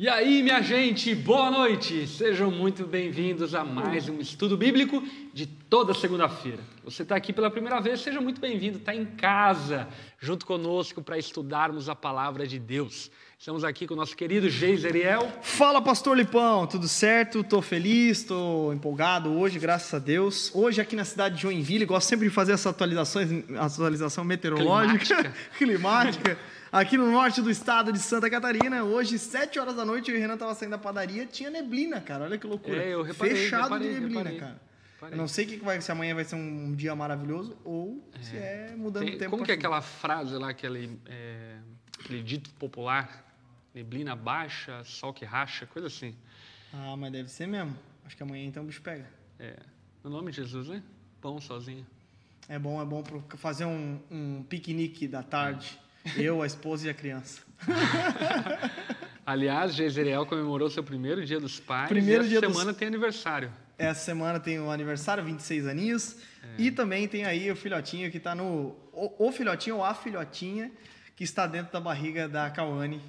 E aí, minha gente, boa noite! Sejam muito bem-vindos a mais um estudo bíblico de toda segunda-feira. Você está aqui pela primeira vez, seja muito bem-vindo, está em casa, junto conosco para estudarmos a palavra de Deus. Estamos aqui com o nosso querido Geiseriel. Fala, Pastor Lipão, tudo certo? Estou feliz, estou empolgado hoje, graças a Deus. Hoje aqui na cidade de Joinville, gosto sempre de fazer essa atualizações, atualização meteorológica, Climática. climática. Aqui no norte do estado de Santa Catarina, hoje, 7 horas da noite, eu e o Renan tava saindo da padaria, tinha neblina, cara. Olha que loucura. É, eu reparei, Fechado reparei, de neblina, reparei. cara. Eu não sei que vai, se amanhã vai ser um dia maravilhoso ou se é mudando Tem- o tempo. como que é aquela frase lá, aquele, é, aquele dito popular? Neblina baixa, sol que racha, coisa assim. Ah, mas deve ser mesmo. Acho que amanhã então o bicho pega. É, no nome de Jesus, né? Pão sozinho. É bom, é bom pra fazer um, um piquenique da tarde. Eu, a esposa e a criança. Aliás, Jezreel comemorou seu primeiro dia dos pais. Primeiro e essa dia dos- semana tem aniversário. Essa semana tem o aniversário, 26 aninhos. E também tem aí o filhotinho que tá no. O, o filhotinho ou a filhotinha que está dentro da barriga da Cauane.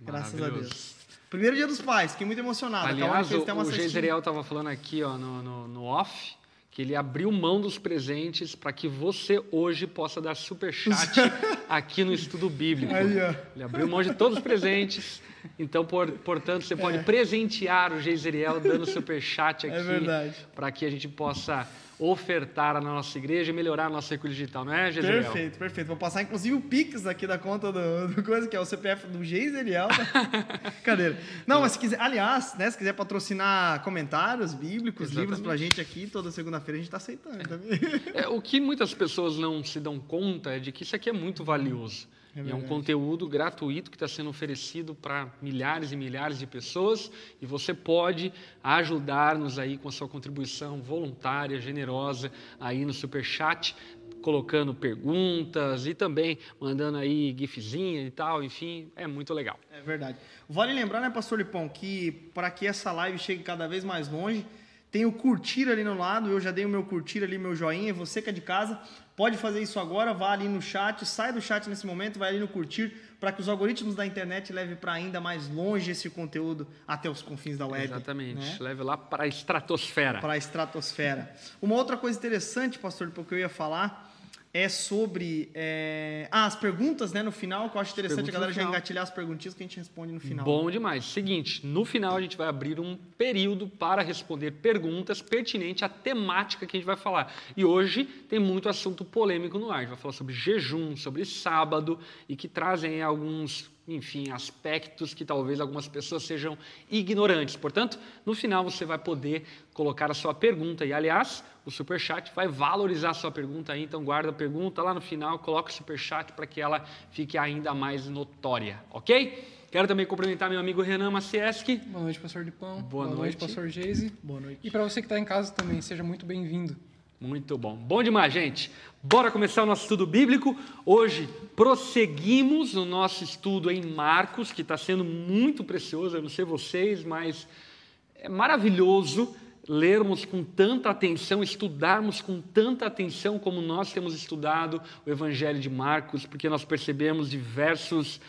Graças a. Deus. Primeiro dia dos pais, fiquei muito emocionado. Aliás, o, o. Jezreel estava falando aqui ó, no, no, no off que ele abriu mão dos presentes para que você hoje possa dar superchat aqui no estudo bíblico. Ele abriu mão de todos os presentes. Então, por- portanto, você É. pode presentear o Geiseriel dando superchat aqui É verdade. para que a gente possa ofertar na nossa igreja e melhorar a nossa recurso digital, não é, Geiseriel? Perfeito, perfeito. Vou passar inclusive o Pix aqui da conta do, do coisa, que é o CPF do Geiseriel. Tá? Cadeira. Não, mas se quiser, aliás, né, se quiser patrocinar comentários bíblicos, Exatamente. livros pra gente aqui, toda segunda-feira a gente tá aceitando também. É, o que muitas pessoas não se dão conta é de que isso aqui é muito valioso. É é um conteúdo gratuito que está sendo oferecido para milhares e milhares de pessoas e você pode ajudar-nos aí com a sua contribuição voluntária, generosa aí no Superchat, colocando perguntas e também mandando aí gifzinha e tal, enfim, é muito legal. É verdade. Vale lembrar, né, Pastor Lipão, que para que essa live chegue cada vez mais longe, tem o curtir ali no lado. Eu já dei o meu curtir ali, meu joinha. Você que é de casa, pode fazer isso agora. Vá ali no chat, sai do chat nesse momento, vai ali no curtir, para que os algoritmos da internet levem para ainda mais longe esse conteúdo até os confins da web. Exatamente, né? leve lá para a estratosfera. para a estratosfera. Uma outra coisa interessante, pastor, porque eu ia falar, é sobre é, ah, as perguntas né, no final, que eu acho interessante a galera já engatilhar as perguntinhas que a gente responde no final. Bom demais. Seguinte, no final a gente vai abrir um período para responder perguntas pertinentes à temática que a gente vai falar. E hoje tem muito assunto polêmico no ar. A gente vai falar sobre jejum, sobre sábado e que trazem alguns, enfim, aspectos que talvez algumas pessoas sejam ignorantes. Portanto, no final você vai poder colocar a sua pergunta. E, aliás, o Superchat vai valorizar a sua pergunta aí. Então, guarda a pergunta lá no final, coloca o Superchat para que ela fique ainda mais notória, ok? Quero também cumprimentar meu amigo Renan Macieski. Boa noite, pastor de Pão. Boa noite, noite. pastor Geise. Boa noite. E para você que está em casa também, seja muito bem-vindo. Muito bom. Bom demais, gente. Bora começar o nosso estudo bíblico. Hoje prosseguimos o nosso estudo em Marcos, que está sendo muito precioso. Eu não sei vocês, mas é maravilhoso lermos com tanta atenção, estudarmos com tanta atenção como nós temos estudado o Evangelho de Marcos, porque nós percebemos diversos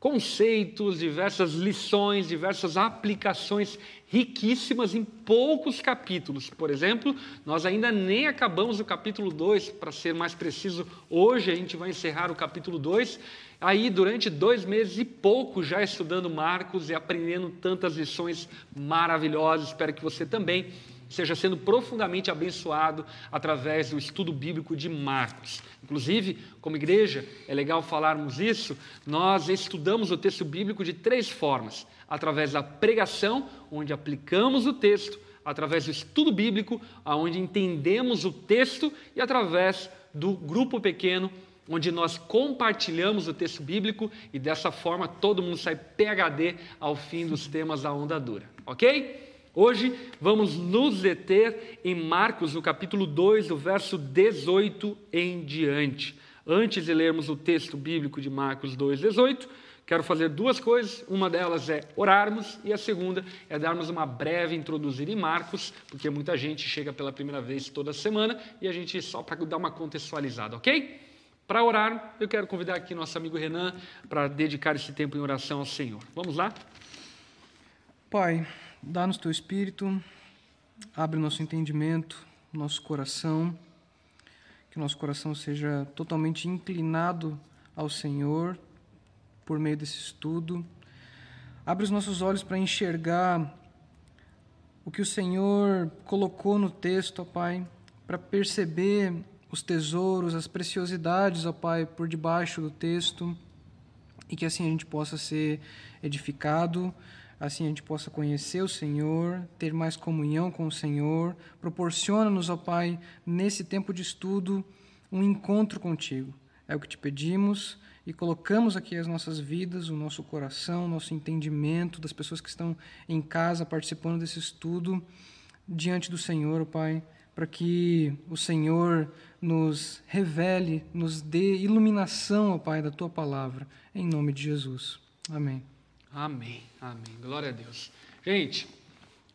conceitos, diversas lições, diversas aplicações riquíssimas em poucos capítulos. Por exemplo, nós ainda nem acabamos o capítulo 2, para ser mais preciso, hoje a gente vai encerrar o capítulo 2. Aí, durante dois meses e pouco, já estudando Marcos e aprendendo tantas lições maravilhosas. Espero que você também seja sendo profundamente abençoado através do estudo bíblico de Marcos. Inclusive, como igreja, é legal falarmos isso, nós estudamos o texto bíblico de três formas: através da pregação, onde aplicamos o texto, através do estudo bíblico, onde entendemos o texto, e através do grupo pequeno, onde nós compartilhamos o texto bíblico e dessa forma todo mundo sai PhD ao fim dos temas da onda dura, ok? Hoje vamos nos deter em Marcos, no capítulo 2, do verso 18 em diante. Antes de lermos o texto bíblico de Marcos 2, 18, quero fazer duas coisas. Uma delas é orarmos, e a segunda é darmos uma breve introduzida em Marcos, porque muita gente chega pela primeira vez toda semana e a gente só para dar uma contextualizada, ok? Para orar, eu quero convidar aqui nosso amigo Renan para dedicar esse tempo em oração ao Senhor. Vamos lá? Pai, dá-nos teu espírito, abre nosso entendimento, nosso coração, que nosso coração seja totalmente inclinado ao Senhor por meio desse estudo. Abre os nossos olhos para enxergar o que o Senhor colocou no texto, ó Pai, para perceber os tesouros, as preciosidades, ó Pai, por debaixo do texto, e que assim a gente possa ser edificado, assim a gente possa conhecer o Senhor, ter mais comunhão com o Senhor. Proporciona-nos, ó Pai, nesse tempo de estudo, um encontro contigo. É o que te pedimos e colocamos aqui as nossas vidas, o nosso coração, o nosso entendimento das pessoas que estão em casa participando desse estudo diante do Senhor, Pai, para que o Senhor nos revele, nos dê iluminação, ó Pai, da tua palavra, em nome de Jesus. Amém. Amém, amém. Glória a Deus. Gente,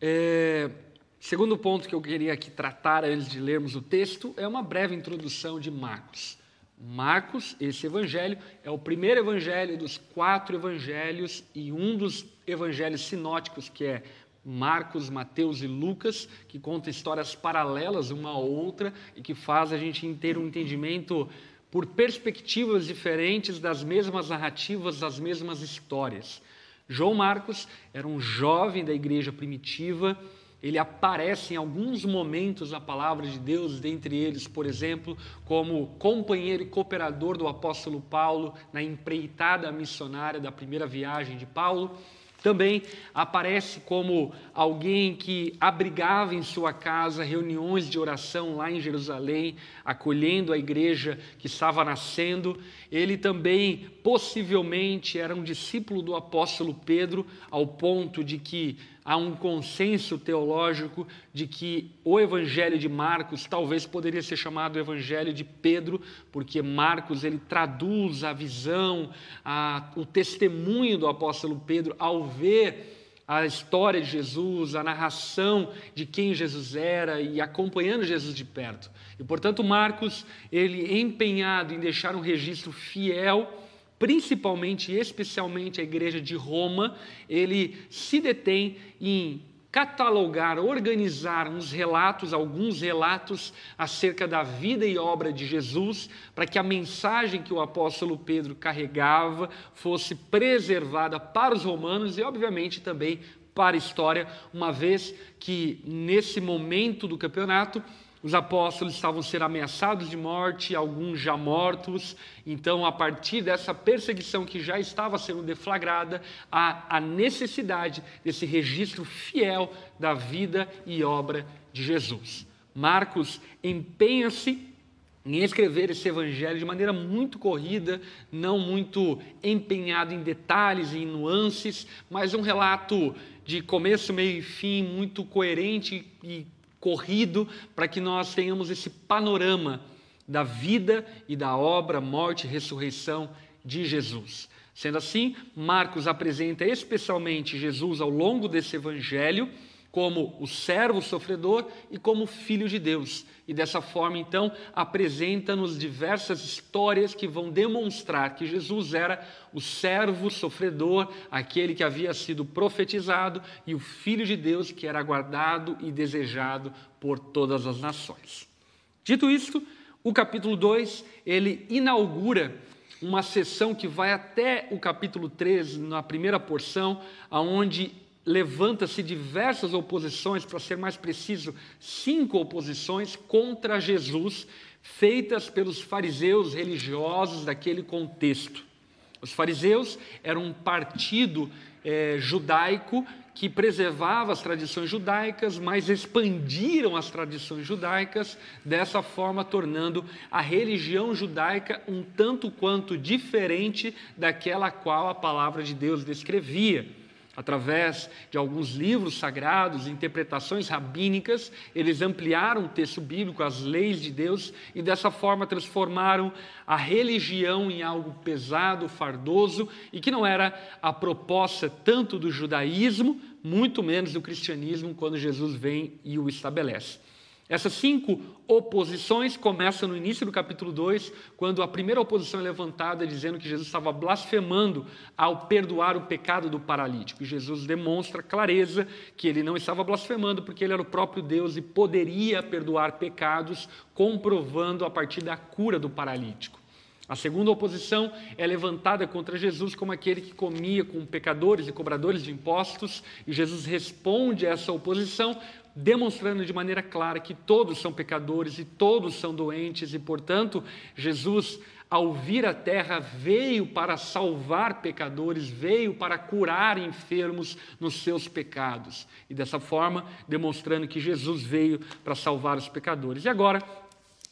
é, segundo ponto que eu queria aqui tratar antes de lermos o texto é uma breve introdução de Marcos. Marcos, esse evangelho, é o primeiro evangelho dos quatro evangelhos e um dos evangelhos sinóticos, que é Marcos, Mateus e Lucas, que conta histórias paralelas uma à outra e que faz a gente ter um entendimento por perspectivas diferentes das mesmas narrativas, das mesmas histórias. João Marcos era um jovem da igreja primitiva, ele aparece em alguns momentos na palavra de Deus, dentre eles, por exemplo, como companheiro e cooperador do apóstolo Paulo na empreitada missionária da primeira viagem de Paulo. Também aparece como alguém que abrigava em sua casa reuniões de oração lá em Jerusalém, acolhendo a igreja que estava nascendo. Ele também, possivelmente, era um discípulo do apóstolo Pedro, ao ponto de que há um consenso teológico de que o Evangelho de Marcos talvez poderia ser chamado Evangelho de Pedro, porque Marcos ele traduz a visão, a, o testemunho do apóstolo Pedro ao ver a história de Jesus, a narração de quem Jesus era e acompanhando Jesus de perto. E portanto Marcos ele empenhado em deixar um registro fiel principalmente e especialmente a igreja de Roma, ele se detém em catalogar, organizar uns relatos, alguns relatos acerca da vida e obra de Jesus, para que a mensagem que o apóstolo Pedro carregava fosse preservada para os romanos e, obviamente, também para a história, uma vez que nesse momento do campeonato os apóstolos estavam sendo ameaçados de morte, alguns já mortos. Então, a partir dessa perseguição que já estava sendo deflagrada, há a necessidade desse registro fiel da vida e obra de Jesus. Marcos empenha-se em escrever esse evangelho de maneira muito corrida, não muito empenhado em detalhes e em nuances, mas um relato de começo, meio e fim muito coerente e corrido para que nós tenhamos esse panorama da vida e da obra, morte e ressurreição de Jesus. Sendo assim, Marcos apresenta especialmente Jesus ao longo desse evangelho como o servo sofredor e como filho de Deus. E dessa forma, então, apresenta-nos diversas histórias que vão demonstrar que Jesus era o servo sofredor, aquele que havia sido profetizado, e o filho de Deus que era aguardado e desejado por todas as nações. Dito isto, o capítulo 2, ele inaugura uma sessão que vai até o capítulo 3, na primeira porção, aonde levanta-se diversas oposições, para ser mais preciso, cinco oposições contra Jesus, feitas pelos fariseus religiosos daquele contexto. Os fariseus eram um partido é, judaico que preservava as tradições judaicas, mas expandiram as tradições judaicas, dessa forma tornando a religião judaica um tanto quanto diferente daquela qual a palavra de Deus descrevia. Através de alguns livros sagrados, interpretações rabínicas, eles ampliaram o texto bíblico, as leis de Deus, e dessa forma transformaram a religião em algo pesado, fardoso, e que não era a proposta tanto do judaísmo, muito menos do cristianismo, quando Jesus vem e o estabelece. Essas cinco oposições começam no início do capítulo 2, quando a primeira oposição é levantada dizendo que Jesus estava blasfemando ao perdoar o pecado do paralítico. E Jesus demonstra clareza que ele não estava blasfemando porque ele era o próprio Deus e poderia perdoar pecados, comprovando a partir da cura do paralítico. A segunda oposição é levantada contra Jesus como aquele que comia com pecadores e cobradores de impostos, e Jesus responde a essa oposição demonstrando de maneira clara que todos são pecadores e todos são doentes, e, portanto, Jesus, ao vir à terra, veio para salvar pecadores, veio para curar enfermos nos seus pecados. E dessa forma, demonstrando que Jesus veio para salvar os pecadores. E agora,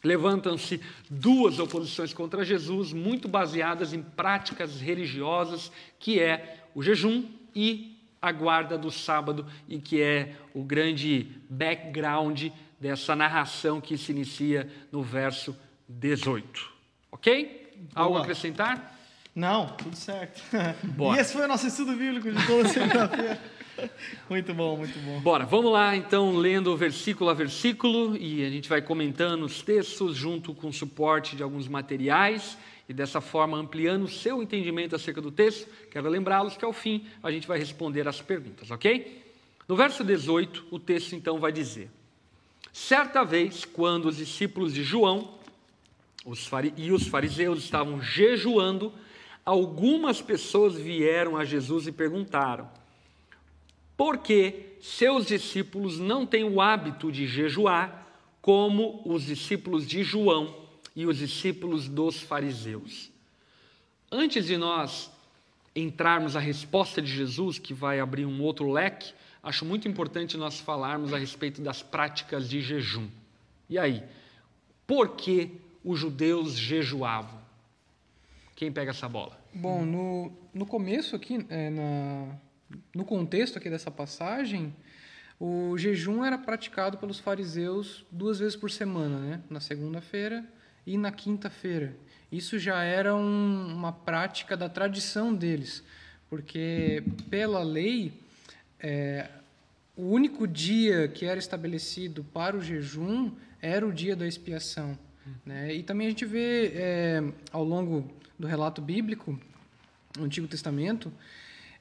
levantam-se duas oposições contra Jesus, muito baseadas em práticas religiosas, que é o jejum e a guarda do sábado e que é o grande background dessa narração que se inicia no verso 18. Ok? Algo a acrescentar? Não, tudo certo. Bora. E esse foi o nosso estudo bíblico de toda segunda-feira. muito bom, muito bom. Bora, vamos lá então, lendo versículo a versículo e a gente vai comentando os textos junto com suporte de alguns materiais e dessa forma ampliando o seu entendimento acerca do texto. Quero lembrá-los que ao fim a gente vai responder as perguntas, ok? No verso 18, o texto então vai dizer: Certa vez, quando os discípulos de João os e os fariseus estavam jejuando, algumas pessoas vieram a Jesus e perguntaram: Por que seus discípulos não têm o hábito de jejuar como os discípulos de João e os discípulos dos fariseus. Antes de nós entrarmos a resposta de Jesus, que vai abrir um outro leque, acho muito importante nós falarmos a respeito das práticas de jejum. E aí, por que os judeus jejuavam? Quem pega essa bola? Bom, no, no começo aqui, é, na, no contexto aqui dessa passagem, o jejum era praticado pelos fariseus duas vezes por semana, né? Na segunda-feira e na quinta-feira. Isso já era um, uma prática da tradição deles, porque pela lei, é, o único dia que era estabelecido para o jejum era o dia da expiação. Né? E também a gente vê é, ao longo do relato bíblico, no Antigo Testamento,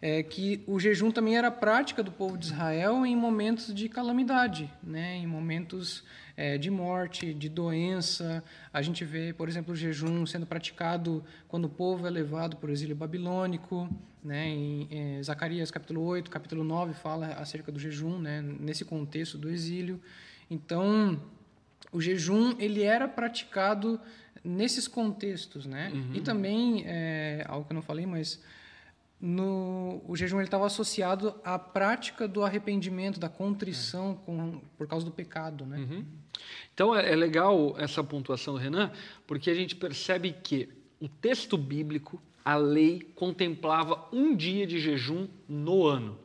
é, que o jejum também era prática do povo de Israel em momentos de calamidade, né? em momentos é, de morte, de doença. A gente vê, por exemplo, o jejum sendo praticado quando o povo é levado para o exílio babilônico. Né? Em, em Zacarias capítulo 8, capítulo 9 fala acerca do jejum, né? nesse contexto do exílio. Então, o jejum ele era praticado nesses contextos, né? Uhum. E também é, algo que eu não falei, mas no, o jejum estava associado à prática do arrependimento, da contrição com, por causa do pecado. Né? Uhum. Então é, é, legal essa pontuação do Renan, porque a gente percebe que o texto bíblico, a lei, contemplava um dia de jejum no ano.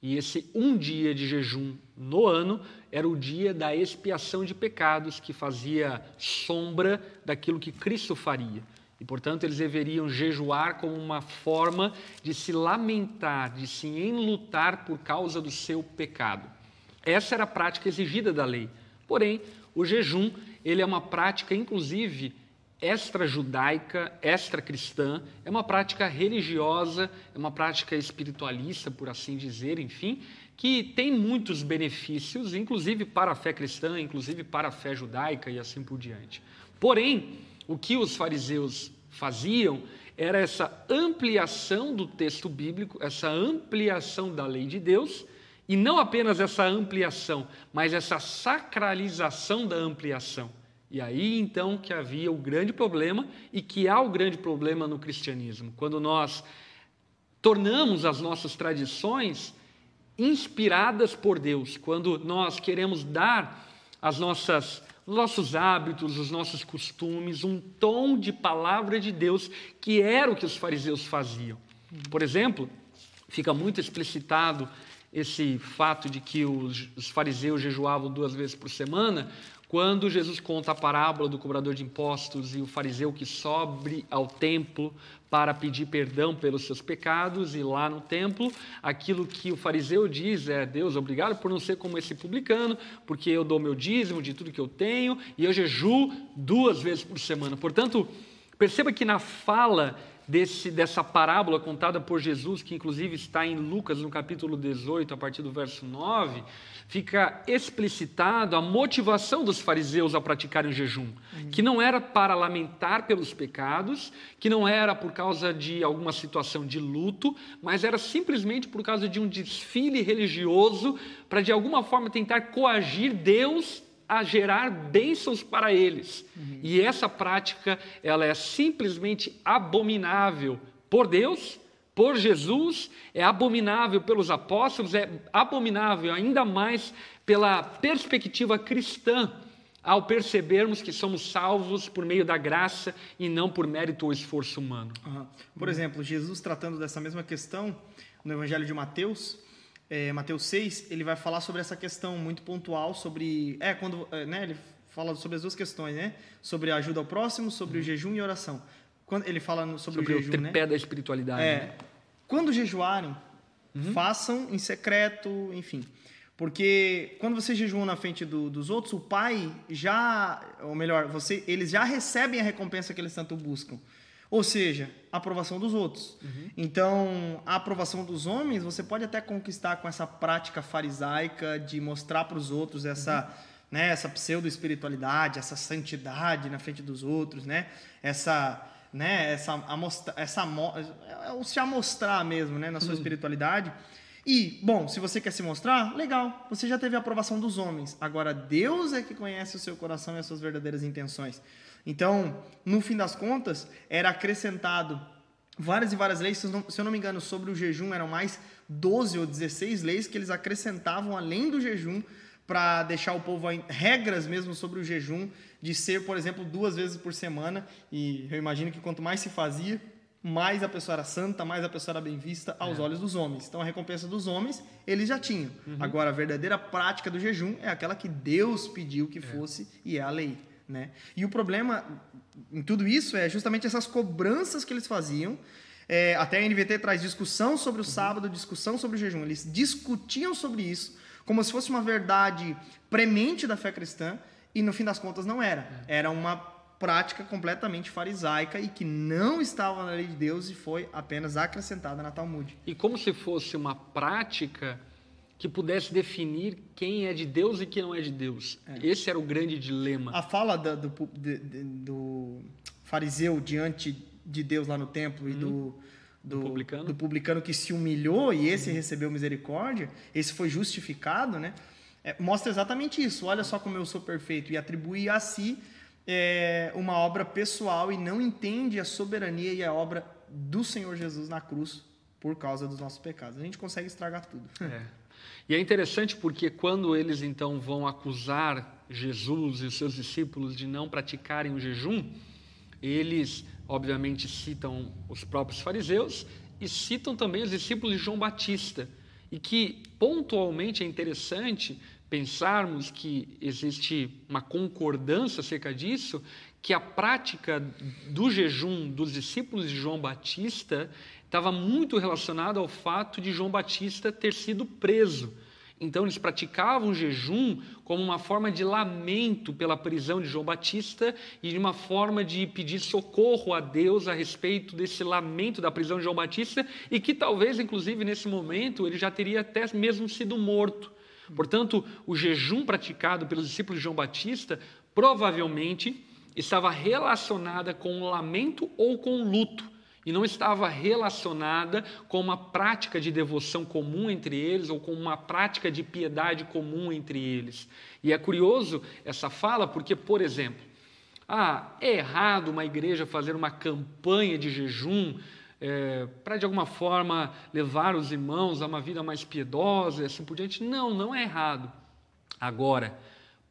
E esse um dia de jejum no ano era o dia da expiação de pecados, que fazia sombra daquilo que Cristo faria. E, portanto, eles deveriam jejuar como uma forma de se lamentar, de se enlutar por causa do seu pecado. Essa era a prática exigida da lei. Porém, o jejum, ele é uma prática, inclusive, extra-judaica, extra-cristã, é uma prática religiosa, é uma prática espiritualista, por assim dizer, enfim, que tem muitos benefícios, inclusive para a fé cristã, inclusive para a fé judaica e assim por diante. Porém, o que os fariseus faziam era essa ampliação do texto bíblico, essa ampliação da lei de Deus, e não apenas essa ampliação, mas essa sacralização da ampliação. E aí então que havia o grande problema e que há o grande problema no cristianismo, quando nós tornamos as nossas tradições inspiradas por Deus, quando nós queremos dar as nossas os nossos hábitos, os nossos costumes, um tom de palavra de Deus, que era o que os fariseus faziam. Por exemplo, fica muito explicitado esse fato de que os, fariseus jejuavam duas vezes por semana, quando Jesus conta a parábola do cobrador de impostos e o fariseu que sobe ao templo para pedir perdão pelos seus pecados, e lá no templo, aquilo que o fariseu diz é: Deus, obrigado por não ser como esse publicano, porque eu dou meu dízimo de tudo que eu tenho e eu jejuo duas vezes por semana. Portanto, perceba que na fala desse, dessa parábola contada por Jesus, que inclusive está em Lucas, no capítulo 18, a partir do verso 9, fica explicitado a motivação dos fariseus a praticarem o jejum, uhum. que não era para lamentar pelos pecados, que não era por causa de alguma situação de luto, mas era simplesmente por causa de um desfile religioso para de alguma forma tentar coagir Deus a gerar bênçãos para eles. Uhum. E essa prática, ela é simplesmente abominável por Deus, por Jesus, é abominável pelos apóstolos, é abominável ainda mais pela perspectiva cristã, ao percebermos que somos salvos por meio da graça e não por mérito ou esforço humano. Uhum. Por exemplo, Jesus tratando dessa mesma questão no Evangelho de Mateus, é, Mateus 6, ele vai falar sobre essa questão muito pontual sobre. É, quando. É, né, ele fala sobre as duas questões, né? Sobre a ajuda ao próximo, sobre uhum. o jejum e oração. Quando ele fala sobre, sobre o jejum. O tripé né? da espiritualidade. É, né? Quando jejuarem, uhum. façam em secreto, enfim. Porque quando você jejua na frente do, dos outros, o pai já, ou melhor, você, eles já recebem a recompensa que eles tanto buscam. Ou seja, a aprovação dos outros. Uhum. Então, a aprovação dos homens, você pode até conquistar com essa prática farisaica de mostrar para os outros essa, uhum. né, essa pseudo-espiritualidade, essa santidade na frente dos outros, né? Essa, né, essa, amostra, essa é se amostrar mesmo, né, na sua uhum. espiritualidade. E, bom, se você quer se mostrar, legal, você já teve a aprovação dos homens. Agora, Deus é que conhece o seu coração e as suas verdadeiras intenções. Então, no fim das contas, era acrescentado várias e várias leis, se eu, não, se eu não me engano, sobre o jejum eram mais 12 ou 16 leis que eles acrescentavam além do jejum para deixar o povo em regras mesmo sobre o jejum de ser, por exemplo, duas vezes por semana. E eu imagino que quanto mais se fazia, mais a pessoa era santa, mais a pessoa era bem vista aos é. olhos dos homens. Então a recompensa dos homens eles já tinham. Uhum. Agora a verdadeira prática do jejum é aquela que Deus pediu que é. fosse e é a lei. Né? E o problema em tudo isso é justamente essas cobranças que eles faziam. É, até a NVT traz discussão sobre o uhum. sábado, discussão sobre o jejum. Eles discutiam sobre isso como se fosse uma verdade premente da fé cristã e no fim das contas não era. É. Era uma prática completamente farisaica e que não estava na lei de Deus e foi apenas acrescentada na Talmud. E como se fosse uma prática que pudesse definir quem é de Deus e quem não é de Deus. É. Esse era o grande dilema. A fala do, do, do, fariseu diante de Deus lá no templo e do, uhum. do, publicano. do publicano que se humilhou e esse uhum. recebeu misericórdia, esse foi justificado, né? É, mostra exatamente isso. Olha só como eu sou perfeito e atribui a si é, uma obra pessoal e não entende a soberania e a obra do Senhor Jesus na cruz por causa dos nossos pecados. A gente consegue estragar tudo. É. E é interessante porque quando eles então vão acusar Jesus e os seus discípulos de não praticarem o jejum, eles obviamente citam os próprios fariseus e citam também os discípulos de João Batista. E que pontualmente é interessante pensarmos que existe uma concordância acerca disso, que a prática do jejum dos discípulos de João Batista estava muito relacionado ao fato de João Batista ter sido preso. Então, eles praticavam jejum como uma forma de lamento pela prisão de João Batista e de uma forma de pedir socorro a Deus a respeito desse lamento da prisão de João Batista e que talvez, inclusive, nesse momento, ele já teria até mesmo sido morto. Portanto, o jejum praticado pelos discípulos de João Batista provavelmente estava relacionada com o lamento ou com o luto e não estava relacionada com uma prática de devoção comum entre eles ou com uma prática de piedade comum entre eles. E é curioso essa fala porque, por exemplo, ah, é errado uma igreja fazer uma campanha de jejum é, para de alguma forma levar os irmãos a uma vida mais piedosa e assim por diante. Não, não é errado. Agora,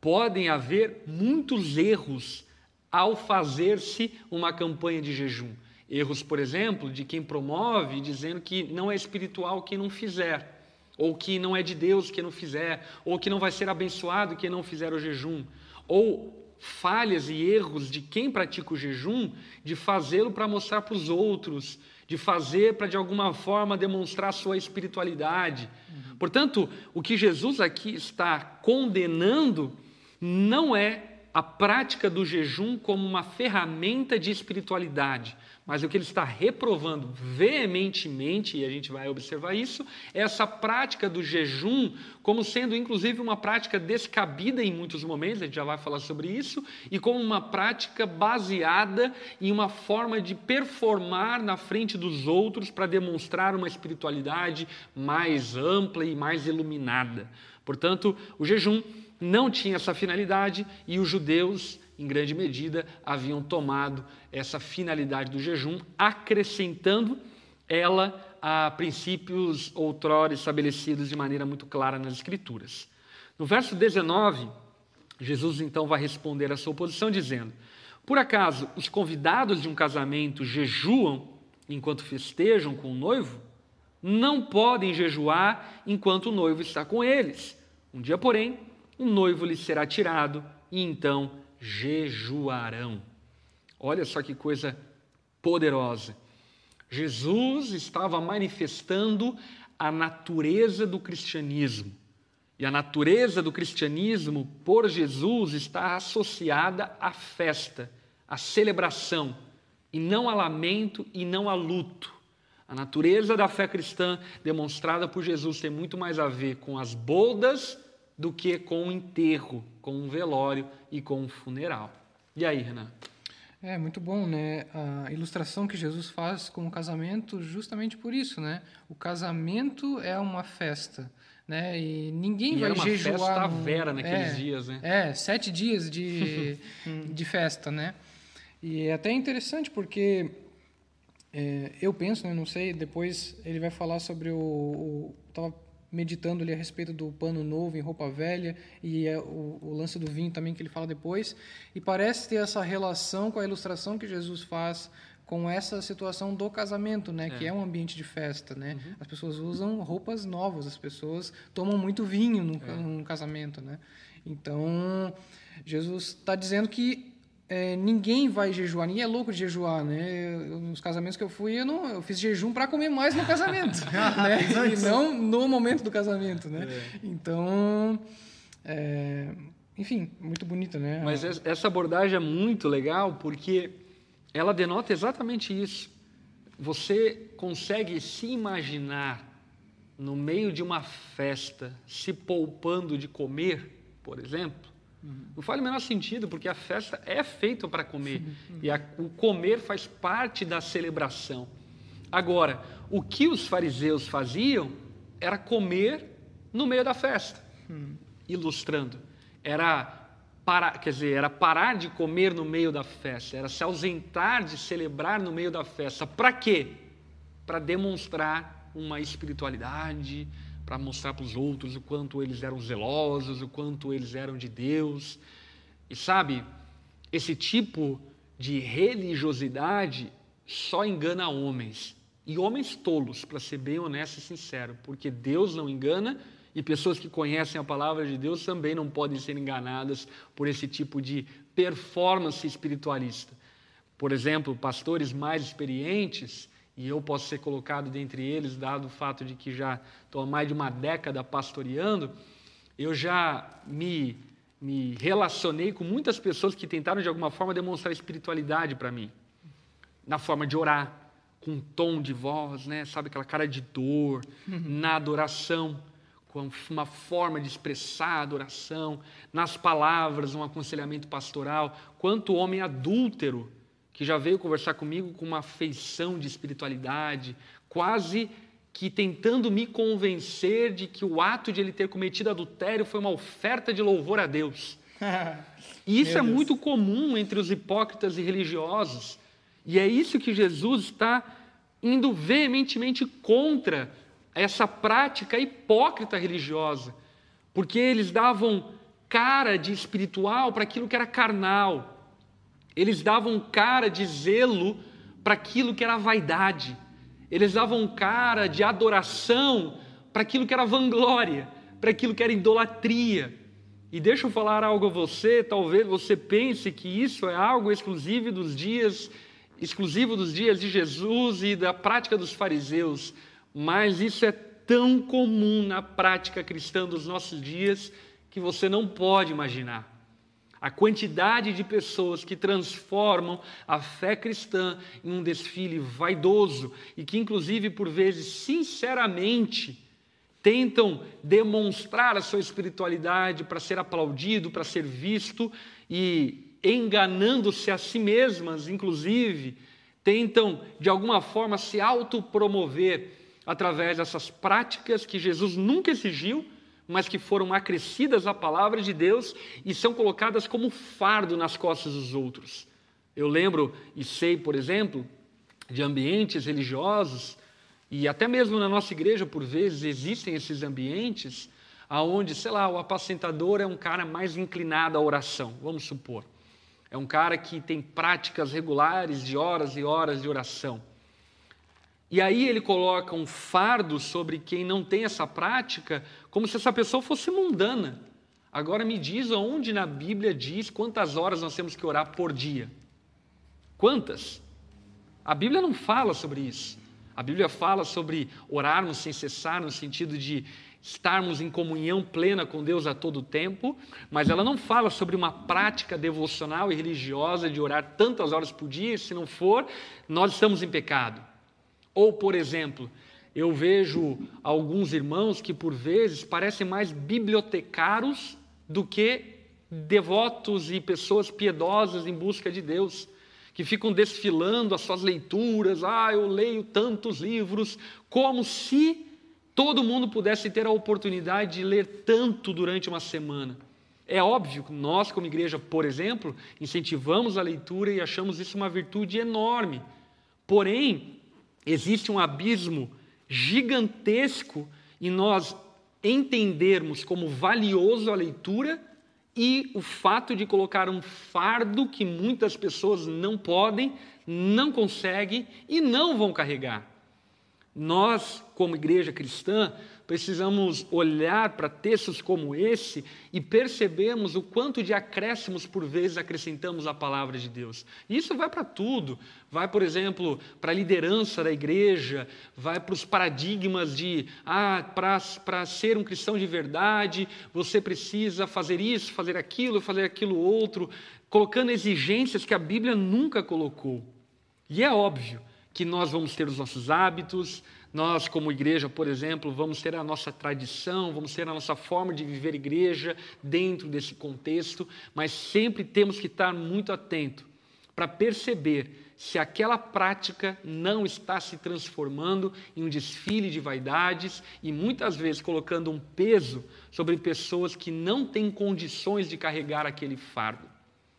podem haver muitos erros ao fazer-se uma campanha de jejum. Erros, por exemplo, de quem promove dizendo que não é espiritual quem não fizer, ou que não é de Deus quem não fizer, ou que não vai ser abençoado quem não fizer o jejum, ou falhas e erros de quem pratica o jejum, de fazê-lo para mostrar para os outros, de fazer para de alguma forma demonstrar sua espiritualidade. Uhum. Portanto, o que Jesus aqui está condenando não é a prática do jejum como uma ferramenta de espiritualidade, mas o que ele está reprovando veementemente, e a gente vai observar isso, é essa prática do jejum como sendo inclusive uma prática descabida em muitos momentos, a gente já vai falar sobre isso, e como uma prática baseada em uma forma de performar na frente dos outros para demonstrar uma espiritualidade mais ampla e mais iluminada. Portanto, o jejum não tinha essa finalidade e os judeus, em grande medida, haviam tomado essa finalidade do jejum, acrescentando ela a princípios outrora estabelecidos de maneira muito clara nas Escrituras. No verso 19, Jesus então vai responder a sua oposição dizendo: Por acaso os convidados de um casamento jejuam enquanto festejam com o noivo? Não podem jejuar enquanto o noivo está com eles. Um dia, porém, o noivo lhe será tirado e então jejuarão. Olha só que coisa poderosa. Jesus estava manifestando a natureza do cristianismo. E a natureza do cristianismo, por Jesus, está associada à festa, à celebração, e não a lamento e não a luto. A natureza da fé cristã demonstrada por Jesus tem muito mais a ver com as bodas do que com o enterro, com um velório e com um funeral. E aí, Renan? É muito bom, né? A ilustração que Jesus faz com o casamento, justamente por isso, né? O casamento é uma festa, né? E ninguém e vai era uma jejuar. Festa num... vera naqueles é, dias, né? É, sete dias de, de festa, né? E é até interessante porque é, eu penso, né? Não sei. Depois ele vai falar sobre o, o tava meditando ali a respeito do pano novo em roupa velha e é o, o, lance do vinho também que ele fala depois e parece ter essa relação com a ilustração que Jesus faz com essa situação do casamento, né, é. que é um ambiente de festa, né? Uhum. As pessoas usam roupas novas, as pessoas tomam muito vinho num, é. num casamento, né? Então Jesus está dizendo que é, ninguém vai jejuar, ninguém é louco de jejuar, né? Eu, nos casamentos que eu fui, eu, não, eu fiz jejum para comer mais no casamento, né? e não no momento do casamento, né? É. Então, é, enfim, muito bonita, né? Mas essa abordagem é muito legal porque ela denota exatamente isso. Você consegue se imaginar no meio de uma festa se poupando de comer, por exemplo? Não faz o menor sentido, porque a festa é feita para comer. E a, o comer faz parte da celebração. Agora, o que os fariseus faziam era comer no meio da festa. Ilustrando. Era parar, quer dizer, era parar de comer no meio da festa, era se ausentar de celebrar no meio da festa. Para quê? Para demonstrar uma espiritualidade, para mostrar para os outros o quanto eles eram zelosos, o quanto eles eram de Deus. E sabe, esse tipo de religiosidade só engana homens. E homens tolos, para ser bem honesto e sincero, porque Deus não engana e pessoas que conhecem a palavra de Deus também não podem ser enganadas por esse tipo de performance espiritualista. Por exemplo, pastores mais experientes e eu posso ser colocado dentre eles, dado o fato de que já estou há mais de uma década pastoreando, eu já me, me relacionei com muitas pessoas que tentaram de alguma forma demonstrar espiritualidade para mim, na forma de orar, com um tom de voz, né? sabe, aquela cara de dor, uhum. na adoração, com uma forma de expressar a adoração, nas palavras, um aconselhamento pastoral. Quanto homem adúltero que já veio conversar comigo com uma feição de espiritualidade, quase que tentando me convencer de que o ato de ele ter cometido adultério foi uma oferta de louvor a Deus. E isso é muito comum entre os hipócritas e religiosos. E é isso que Jesus está indo veementemente contra essa prática hipócrita religiosa, porque eles davam cara de espiritual para aquilo que era carnal. Eles davam cara de zelo para aquilo que era vaidade. Eles davam cara de adoração para aquilo que era vanglória, para aquilo que era idolatria. E deixa eu falar algo a você, talvez você pense que isso é algo exclusivo dos dias exclusivo dos dias de Jesus e da prática dos fariseus, mas isso é tão comum na prática cristã dos nossos dias que você não pode imaginar. A quantidade de pessoas que transformam a fé cristã em um desfile vaidoso e que, inclusive, por vezes, sinceramente, tentam demonstrar a sua espiritualidade para ser aplaudido, para ser visto e, enganando-se a si mesmas, inclusive, tentam de alguma forma se autopromover através dessas práticas que Jesus nunca exigiu mas que foram acrescidas à palavra de Deus e são colocadas como fardo nas costas dos outros. Eu lembro e sei, por exemplo, de ambientes religiosos e até mesmo na nossa igreja, por vezes, existem esses ambientes aonde, sei lá, o apacentador é um cara mais inclinado à oração, vamos supor. É um cara que tem práticas regulares de horas e horas de oração. E aí ele coloca um fardo sobre quem não tem essa prática, como se essa pessoa fosse mundana. Agora me diz onde na Bíblia diz quantas horas nós temos que orar por dia. Quantas? A Bíblia não fala sobre isso. A Bíblia fala sobre orarmos sem cessar, no sentido de estarmos em comunhão plena com Deus a todo tempo, mas ela não fala sobre uma prática devocional e religiosa de orar tantas horas por dia, se não for, nós estamos em pecado. Ou, por exemplo, eu vejo alguns irmãos que por vezes parecem mais bibliotecários do que devotos e pessoas piedosas em busca de Deus, que ficam desfilando as suas leituras, ah, eu leio tantos livros, como se todo mundo pudesse ter a oportunidade de ler tanto durante uma semana. É óbvio que nós, como igreja, por exemplo, incentivamos a leitura e achamos isso uma virtude enorme. Porém, existe um abismo gigantesco em nós entendermos como valioso a leitura e o fato de colocar um fardo que muitas pessoas não podem, não conseguem e não vão carregar. Nós, como igreja cristã, precisamos olhar para textos como esse e percebemos o quanto de acréscimos por vezes acrescentamos à palavra de Deus. Isso vai para tudo. Vai, por exemplo, para a liderança da igreja, vai para os paradigmas de, ah, para ser um cristão de verdade, você precisa fazer isso, fazer aquilo, fazer aquilo outro, colocando exigências que a Bíblia nunca colocou. E é óbvio que nós vamos ter os nossos hábitos, nós, como igreja, por exemplo, vamos ter a nossa tradição, vamos ter a nossa forma de viver igreja dentro desse contexto, mas sempre temos que estar muito atento para perceber se aquela prática não está se transformando em um desfile de vaidades e muitas vezes colocando um peso sobre pessoas que não têm condições de carregar aquele fardo.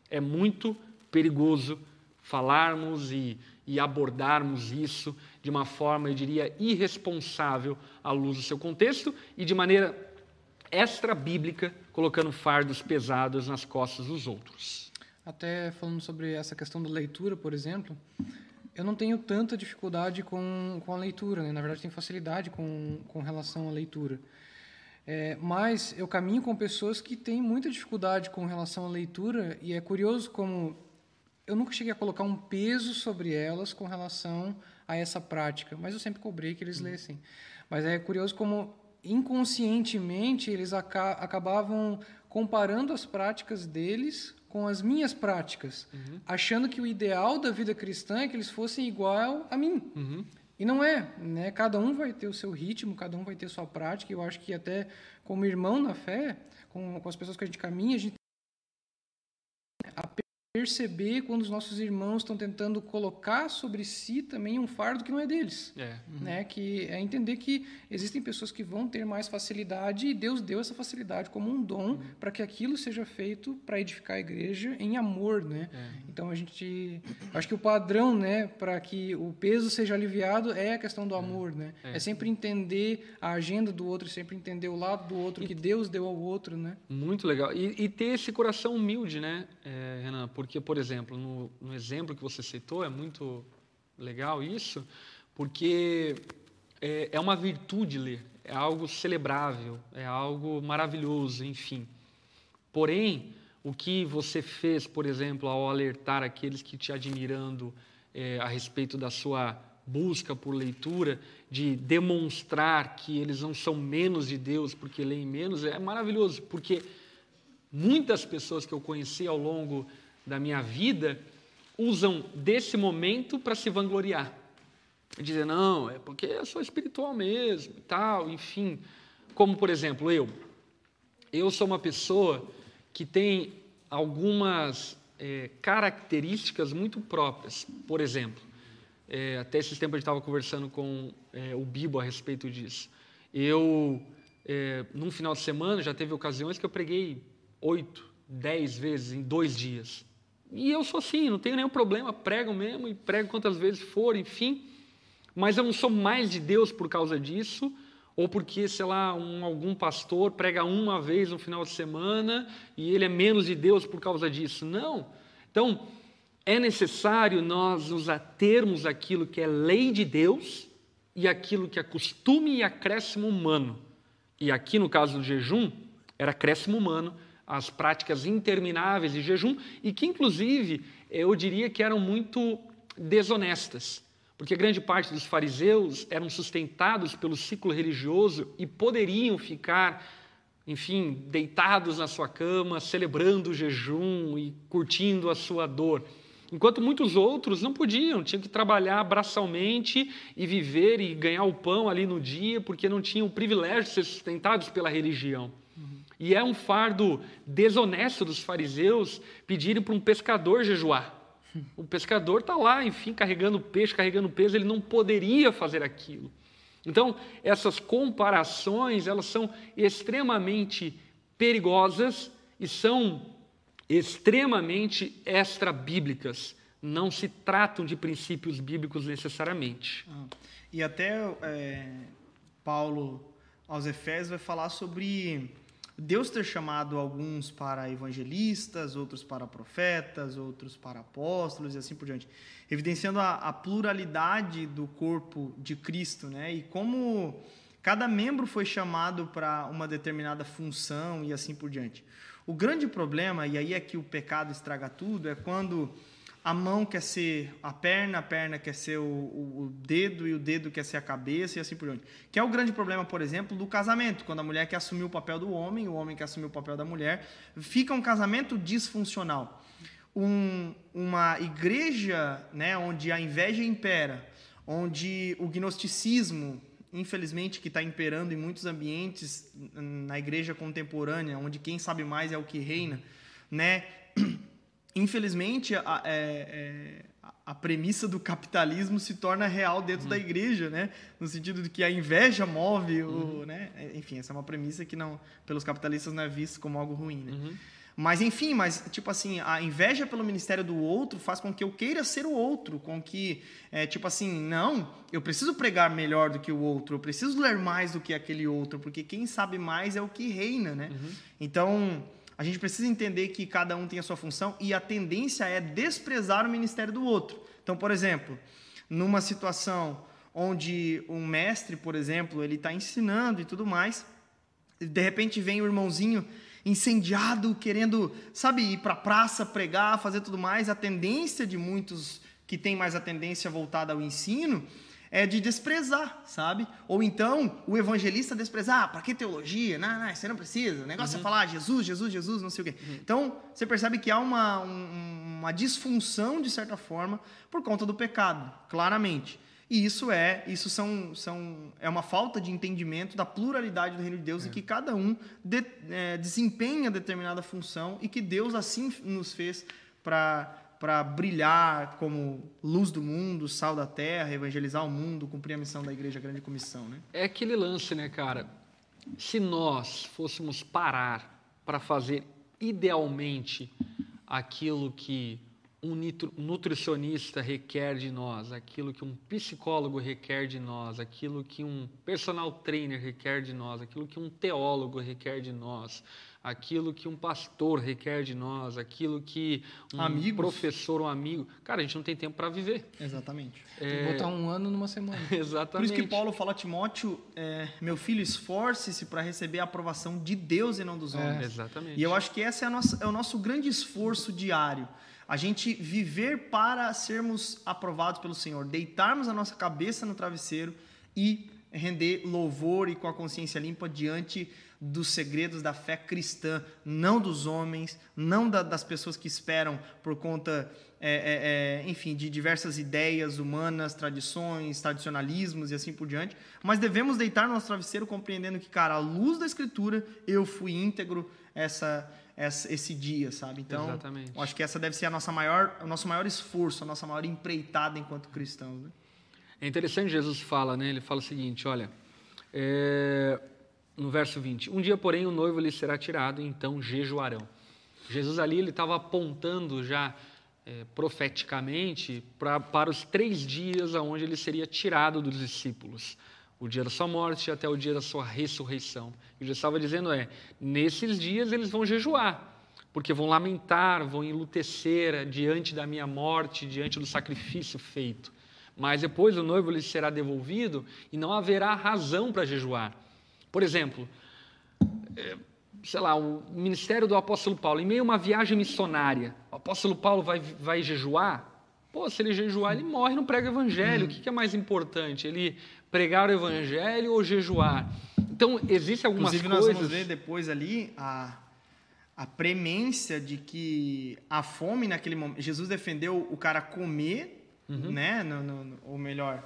É muito perigoso falarmos e, e abordarmos isso de uma forma, eu diria, irresponsável à luz do seu contexto e de maneira extra-bíblica, colocando fardos pesados nas costas dos outros. Até falando sobre essa questão da leitura, por exemplo, eu não tenho tanta dificuldade com, com a leitura, né? na verdade, tenho facilidade com, com relação à leitura. É, mas eu caminho com pessoas que têm muita dificuldade com relação à leitura, e é curioso como eu nunca cheguei a colocar um peso sobre elas com relação a essa prática, mas eu sempre cobrei que eles lessem. Mas é curioso como inconscientemente eles aca acabavam comparando as práticas deles com as minhas práticas, uhum. achando que o ideal da vida cristã é que eles fossem igual a mim. Uhum. E não é, né? Cada um vai ter o seu ritmo, cada um vai ter a sua prática. E eu acho que até como irmão na fé, com, com as pessoas que a gente caminha, a gente perceber quando os nossos irmãos estão tentando colocar sobre si também um fardo que não é deles. É. Uhum. Né? Que é entender que existem pessoas que vão ter mais facilidade e Deus deu essa facilidade como um dom uhum. para que aquilo seja feito para edificar a igreja em amor. Né? É. Então a gente. Acho que o padrão né, para que o peso seja aliviado é a questão do é. amor. Né? É. é sempre entender a agenda do outro, sempre entender o lado do outro e, que Deus deu ao outro. Né? Muito legal. E, e ter esse coração humilde, né, é, Renan? Porque, por exemplo, no, no, exemplo que você citou, é muito legal isso, porque é, é uma virtude ler, é algo celebrável, é algo maravilhoso, enfim. Porém, o que você fez, por exemplo, ao alertar aqueles que te admirando é, a respeito da sua busca por leitura, de demonstrar que eles não são menos de Deus porque leem menos, é maravilhoso, porque muitas pessoas que eu conheci ao longo da minha vida usam desse momento para se vangloriar. Dizer, não, é porque eu sou espiritual mesmo tal, enfim. Como, por exemplo, eu. Eu sou uma pessoa que tem algumas é, características muito próprias. Por exemplo, é, até esses tempos a gente estava conversando com é, o Bibo a respeito disso. Eu, é, num final de semana, já teve ocasiões que eu preguei oito, dez vezes em dois dias. E eu sou assim, não tenho nenhum problema, prego mesmo e prego quantas vezes for, enfim. Mas eu não sou mais de Deus por causa disso, ou porque, sei lá, um, algum pastor prega uma vez no final de semana e ele é menos de Deus por causa disso. Não. Então, é necessário nós nos atermos àquilo que é lei de Deus e aquilo que é costume e acréscimo humano. E aqui, no caso do jejum, era acréscimo humano, as práticas intermináveis de jejum, e que, inclusive, eu diria que eram muito desonestas, porque grande parte dos fariseus eram sustentados pelo ciclo religioso e poderiam ficar, enfim, deitados na sua cama, celebrando o jejum e curtindo a sua dor. Enquanto muitos outros não podiam, tinham que trabalhar braçalmente e viver e ganhar o pão ali no dia, porque não tinham o privilégio de ser sustentados pela religião. E é um fardo desonesto dos fariseus pedirem para um pescador jejuar. O pescador está lá, enfim, carregando peixe, carregando peso, ele não poderia fazer aquilo. Então, essas comparações, elas são extremamente perigosas e são extremamente extra-bíblicas. Não se tratam de princípios bíblicos necessariamente. Ah, e até é, Paulo aos Efésios vai falar sobre Deus ter chamado alguns para evangelistas, outros para profetas, outros para apóstolos e assim por diante, evidenciando a, a pluralidade do corpo de Cristo, né? E como cada membro foi chamado para uma determinada função e assim por diante. O grande problema, e aí é que o pecado estraga tudo, é quando a mão quer ser a perna, a perna quer ser o, o, dedo e o dedo quer ser a cabeça e assim por diante. Que é o grande problema, por exemplo, do casamento, quando a mulher quer assumir o papel do homem, o homem quer assumir o papel da mulher, fica um casamento disfuncional. Um, uma igreja né, onde a inveja impera, onde o gnosticismo infelizmente, que está imperando em muitos ambientes na igreja contemporânea, onde quem sabe mais é o que reina, né? Infelizmente, a, é, é, a premissa do capitalismo se torna real dentro uhum. da igreja, né? No sentido de que a inveja move o, uhum. né? Enfim, essa é uma premissa que não, pelos capitalistas não é vista como algo ruim, né? Uhum. Mas enfim, mas tipo assim, a inveja pelo ministério do outro faz com que eu queira ser o outro, com que é, tipo assim, não, eu preciso pregar melhor do que o outro, eu preciso ler mais do que aquele outro, porque quem sabe mais é o que reina, né? Uhum. Então, a gente precisa entender que cada um tem a sua função e a tendência é desprezar o ministério do outro. Então, por exemplo, numa situação onde um mestre, por exemplo, ele está ensinando e tudo mais, de repente vem o irmãozinho incendiado, querendo, sabe, ir para a praça, pregar, fazer tudo mais. A tendência de muitos que têm mais a tendência voltada ao ensino é de desprezar, sabe? Ou então o evangelista desprezar, ah, para que teologia? Não, não, você não precisa. O negócio é uhum. é falar Jesus, Jesus, Jesus, não sei o quê. Uhum. Então, você percebe que há uma, um, uma disfunção, de certa forma, por conta do pecado, claramente. E isso é, isso são, são, é uma falta de entendimento da pluralidade do reino de Deus é. e que cada um de, é, desempenha determinada função e que Deus assim nos fez para para brilhar como luz do mundo, sal da terra, evangelizar o mundo, cumprir a missão da igreja, a grande comissão, né? É aquele lance, né, cara? Se nós fôssemos parar para fazer idealmente aquilo que um nutricionista requer de nós, aquilo que um psicólogo requer de nós, aquilo que um personal trainer requer de nós, aquilo que um teólogo requer de nós, aquilo que um pastor requer de nós, aquilo que um Amigos. professor, um amigo. Cara, a gente não tem tempo para viver. Exatamente. É... Tem botar um ano numa semana. Exatamente. Por isso que Paulo fala a Timóteo, é, meu filho, esforce-se para receber a aprovação de Deus e não dos homens. É, exatamente. E eu acho que esse é, nossa, é o nosso grande esforço diário a gente viver para sermos aprovados pelo Senhor, deitarmos a nossa cabeça no travesseiro e render louvor e com a consciência limpa diante dos segredos da fé cristã, não dos homens, não da, das pessoas que esperam por conta, é, é, é, enfim, de diversas ideias humanas, tradições, tradicionalismos e assim por diante, mas devemos deitar no nosso travesseiro compreendendo que, cara, à luz da Escritura, eu fui íntegro essa esse dia, sabe? Então, Exatamente. acho que essa deve ser a nossa maior, o nosso maior esforço, a nossa maior empreitada enquanto cristãos. Né? É interessante Jesus fala, né? Ele fala o seguinte, olha, é, no verso 20, um dia, porém, o noivo lhe será tirado, então jejuarão. Jesus ali ele estava apontando já é, profeticamente pra, para os três dias aonde ele seria tirado dos discípulos o dia da sua morte até o dia da sua ressurreição. E Jesus estava dizendo é, nesses dias eles vão jejuar, porque vão lamentar, vão enlutecer diante da minha morte, diante do sacrifício feito. Mas depois o noivo lhes será devolvido e não haverá razão para jejuar. Por exemplo, é, sei lá, o ministério do apóstolo Paulo, em meio a uma viagem missionária, o apóstolo Paulo vai, vai jejuar? Pô, se ele jejuar, ele morre no prego evangelho. Uhum. O que é mais importante? Ele pregar o evangelho ou jejuar. Então, existem algumas Inclusive, coisas... nós vamos ver depois ali a, a premência de que a fome naquele momento... Jesus defendeu o cara comer, uhum. né? No, no, ou melhor,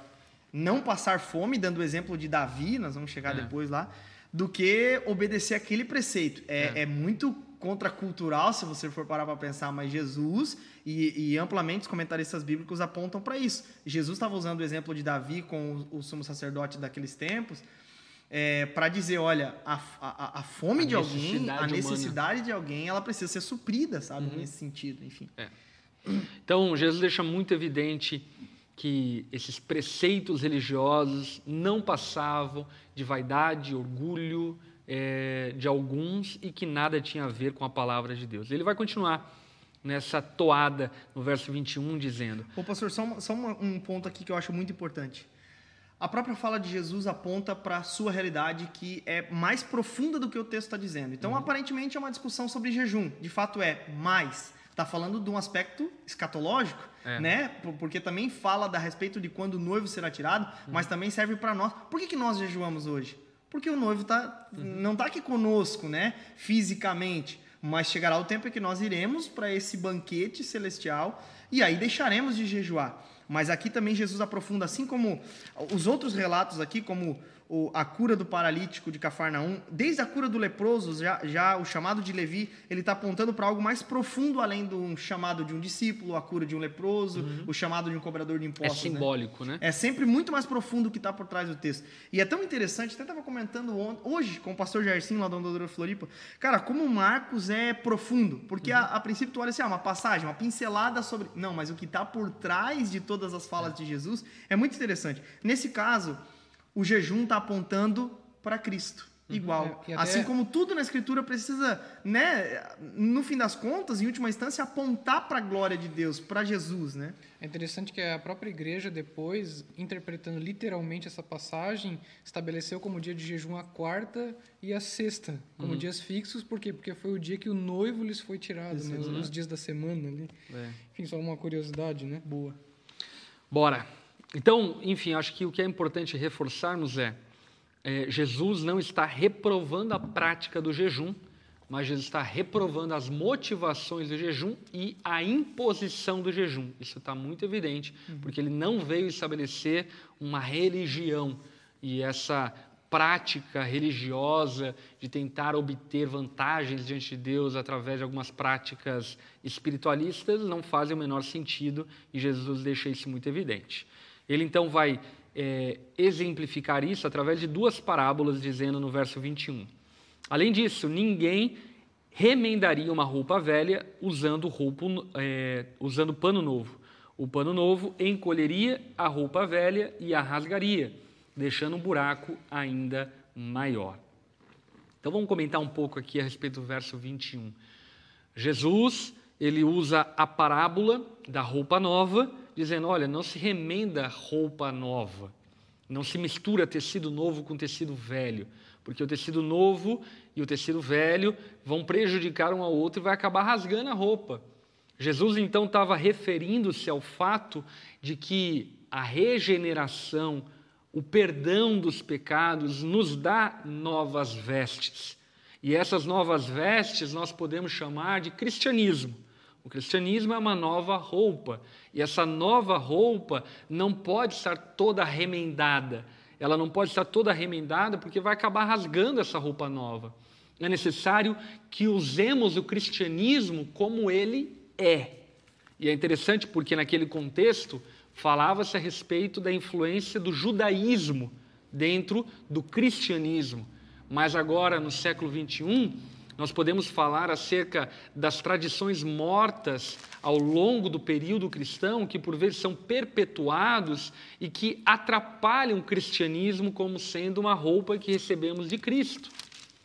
não passar fome, dando o exemplo de Davi, nós vamos chegar é. depois lá, do que obedecer aquele preceito. É, é. é muito contracultural, se você for parar para pensar, mas Jesus e, e, amplamente os comentaristas bíblicos apontam para isso. Jesus estava usando o exemplo de Davi com o, o sumo sacerdote daqueles tempos é, para dizer, olha, a, a, a fome a de alguém, a necessidade humana. de alguém, ela precisa ser suprida, sabe, uhum. nesse sentido, enfim. É. Então, Jesus deixa muito evidente que esses preceitos religiosos não passavam de vaidade, orgulho, é, de alguns e que nada tinha a ver com a palavra de Deus. Ele vai continuar nessa toada no verso 21, dizendo. Ô, pastor, só, só um ponto aqui que eu acho muito importante. A própria fala de Jesus aponta para a sua realidade que é mais profunda do que o texto está dizendo. Então, uhum. aparentemente, é uma discussão sobre jejum. De fato, é mais. Está falando de um aspecto escatológico, é. né? Porque também fala a respeito de quando o noivo será tirado, uhum. mas também serve para nós. Por que, que nós jejuamos hoje? Porque o noivo tá, uhum. não está aqui conosco, né, fisicamente, mas chegará o tempo em que nós iremos para esse banquete celestial e aí deixaremos de jejuar. Mas aqui também Jesus aprofunda, assim como os outros relatos aqui, como o, a cura do paralítico de Cafarnaum, desde a cura do leproso, já, já o chamado de Levi, ele está apontando para algo mais profundo além do chamado de um discípulo, a cura de um leproso, uhum. o chamado de um cobrador de impostos. É simbólico, né? né? É sempre muito mais profundo o que está por trás do texto. E é tão interessante, até estava comentando hoje com o pastor Jairzinho lá da Andadora Floripa, cara, como Marcos é profundo, porque uhum. a, a, princípio tu olha assim, ah, uma passagem, uma pincelada sobre... Não, mas o que está por trás de todas as falas é. de Jesus é muito interessante. Nesse caso o jejum está apontando para Cristo. Uhum. Igual. É, até... Assim como tudo na Escritura precisa, né, no fim das contas, em última instância, apontar para a glória de Deus, para Jesus, né? É interessante que a própria igreja, depois, interpretando literalmente essa passagem, estabeleceu como dia de jejum a quarta e a sexta, como uhum. dias fixos, por quê? Porque foi o dia que o noivo lhes foi tirado, né? Os dias da semana ali. É. Enfim, só uma curiosidade, né? Boa. Bora. Então, enfim, acho que o que é importante reforçarmos é, é Jesus não está reprovando a prática do jejum, mas Jesus está reprovando as motivações do jejum e a imposição do jejum. Isso está muito evidente, uhum. porque ele não veio estabelecer uma religião e essa prática religiosa de tentar obter vantagens diante de Deus através de algumas práticas espiritualistas não fazem o menor sentido e Jesus deixa isso muito evidente. Ele então vai é, exemplificar isso através de duas parábolas, dizendo no verso 21. Além disso, ninguém remendaria uma roupa velha usando, roupa, é, usando pano novo. O pano novo encolheria a roupa velha e a rasgaria, deixando um buraco ainda maior. Então vamos comentar um pouco aqui a respeito do verso 21. Jesus, ele usa a parábola da roupa nova, dizendo: olha, não se remenda roupa nova, não se mistura tecido novo com tecido velho, porque o tecido novo e o tecido velho vão prejudicar um ao outro e vai acabar rasgando a roupa. Jesus então estava referindo-se ao fato de que a regeneração, o perdão dos pecados, nos dá novas vestes. E essas novas vestes nós podemos chamar de cristianismo. O cristianismo é uma nova roupa. E essa nova roupa não pode estar toda remendada. Ela não pode estar toda remendada porque vai acabar rasgando essa roupa nova. É necessário que usemos o cristianismo como ele é. E é interessante porque naquele contexto falava-se a respeito da influência do judaísmo dentro do cristianismo. Mas agora, no século 21, nós podemos falar acerca das tradições mortas ao longo do período cristão, que por vezes são perpetuados e que atrapalham o cristianismo como sendo uma roupa que recebemos de Cristo.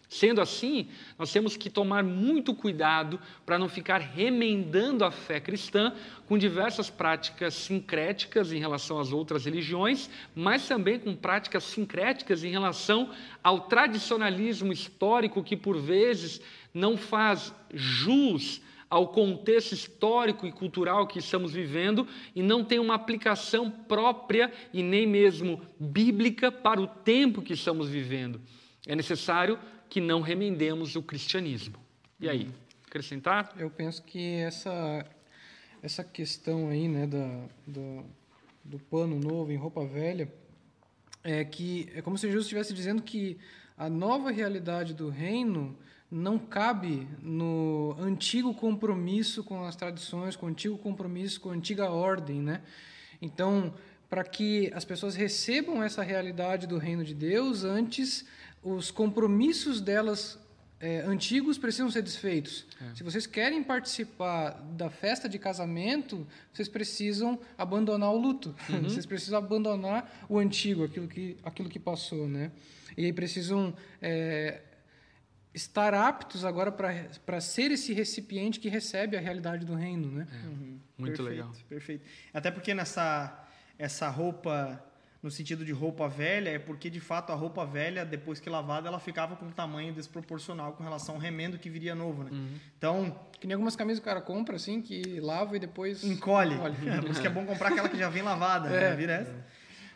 Sendo assim, nós temos que tomar muito cuidado para não ficar remendando a fé cristã com diversas práticas sincréticas em relação às outras religiões, mas também com práticas sincréticas em relação ao tradicionalismo histórico que, por vezes, não faz jus ao contexto histórico e cultural que estamos vivendo e não tem uma aplicação própria e nem mesmo bíblica para o tempo que estamos vivendo. É necessário que não remendemos o cristianismo. E aí, acrescentar? Eu penso que essa, essa questão aí, né, da, do, pano novo em roupa velha, é que é como se Jesus estivesse dizendo que a nova realidade do reino não cabe no antigo compromisso com as tradições, com o antigo compromisso com a antiga ordem, né? Então, para que as pessoas recebam essa realidade do reino de Deus, antes os compromissos delas é, antigos precisam ser desfeitos. É. Se vocês querem participar da festa de casamento, vocês precisam abandonar o luto. Uhum. Vocês precisam abandonar o antigo, aquilo que, aquilo que passou, né? E aí precisam é, estar aptos agora para ser esse recipiente que recebe a realidade do reino, né? É. Uhum. Muito perfeito, legal. Perfeito. Até porque nessa essa roupa no sentido de roupa velha, é porque de fato a roupa velha, depois que lavada, ela ficava com um tamanho desproporcional com relação ao remendo que viria novo, né? Uhum. Então. Que nem algumas camisas que o cara compra, assim, que lava e depois. Encolhe. encolhe. É, por isso que é bom comprar aquela que já vem lavada, né? é. né? Vira essa.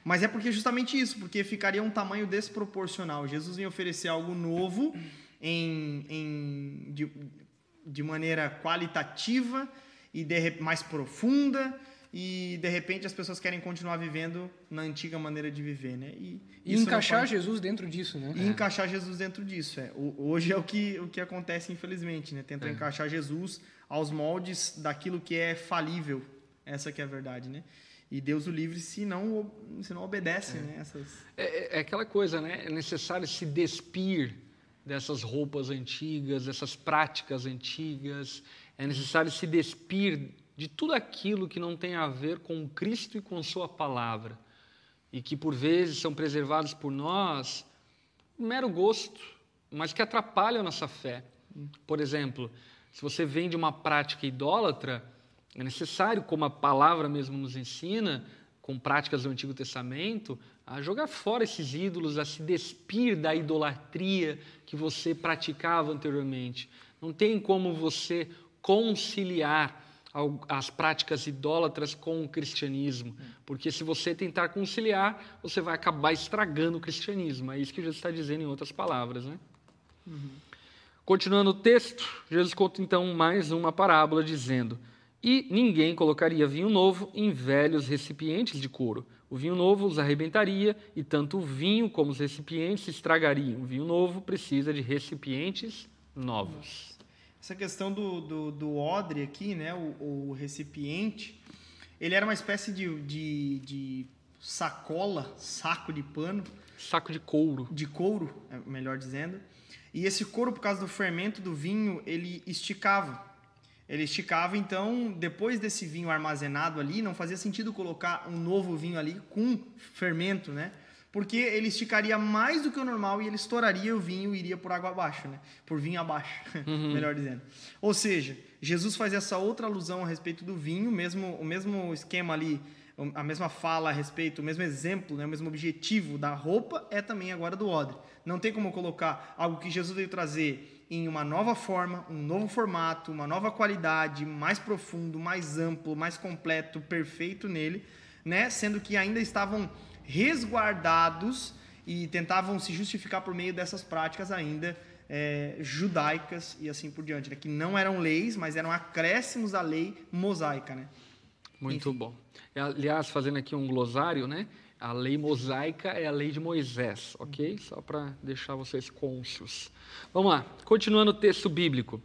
Mas é porque justamente isso, porque ficaria um tamanho desproporcional. Jesus vem oferecer algo novo em, em de, de maneira qualitativa e de, mais profunda e de repente as pessoas querem continuar vivendo na antiga maneira de viver, né? E, e encaixar pode... Jesus dentro disso, né? E é. encaixar Jesus dentro disso, é. Hoje é o que, o que acontece, infelizmente, né? Tentam é. encaixar Jesus aos moldes daquilo que é falível. Essa que é a verdade, né? E Deus o livre se não, se não obedece, é. né? Essas... É, é, é aquela coisa, né? É necessário se despir dessas roupas antigas, dessas práticas antigas. É necessário se despir de tudo aquilo que não tem a ver com Cristo e com Sua palavra, e que por vezes são preservados por nós um mero gosto, mas que atrapalham a nossa fé. Por exemplo, se você vem de uma prática idólatra, é necessário, como a palavra mesmo nos ensina, com práticas do Antigo Testamento, a jogar fora esses ídolos, a se despir da idolatria que você praticava anteriormente. Não tem como você conciliar as práticas idólatras com o cristianismo. Porque se você tentar conciliar, você vai acabar estragando o cristianismo. É isso que Jesus está dizendo em outras palavras. Né? Uhum. Continuando o texto, Jesus conta então mais uma parábola dizendo: E ninguém colocaria vinho novo em velhos recipientes de couro. O vinho novo os arrebentaria, e tanto o vinho como os recipientes se estragariam. O vinho novo precisa de recipientes novos. Essa questão do, do, do odre aqui, né, o, o, recipiente, ele era uma espécie de, de, de sacola, saco de pano. Saco de couro. De couro, é melhor dizendo. E esse couro, por causa do fermento do vinho, ele esticava. Ele esticava, então, depois desse vinho armazenado ali, não fazia sentido colocar um novo vinho ali com fermento, né? Porque ele esticaria mais do que o normal e ele estouraria o vinho e iria por água abaixo, né? Por vinho abaixo, uhum. melhor dizendo. Ou seja, Jesus faz essa outra alusão a respeito do vinho, mesmo o mesmo esquema ali, a mesma fala a respeito, o mesmo exemplo, né? o mesmo objetivo da roupa é também agora do odre. Não tem como colocar algo que Jesus veio trazer em uma nova forma, um novo formato, uma nova qualidade, mais profundo, mais amplo, mais completo, perfeito nele, né? Sendo que ainda estavam resguardados e tentavam se justificar por meio dessas práticas ainda é, judaicas e assim por diante, né? que não eram leis, mas eram acréscimos à lei mosaica, né? Muito Enfim. bom. Aliás, fazendo aqui um glossário, né? A lei mosaica é a lei de Moisés, ok? Só para deixar vocês cônscios. Vamos lá, continuando o texto bíblico.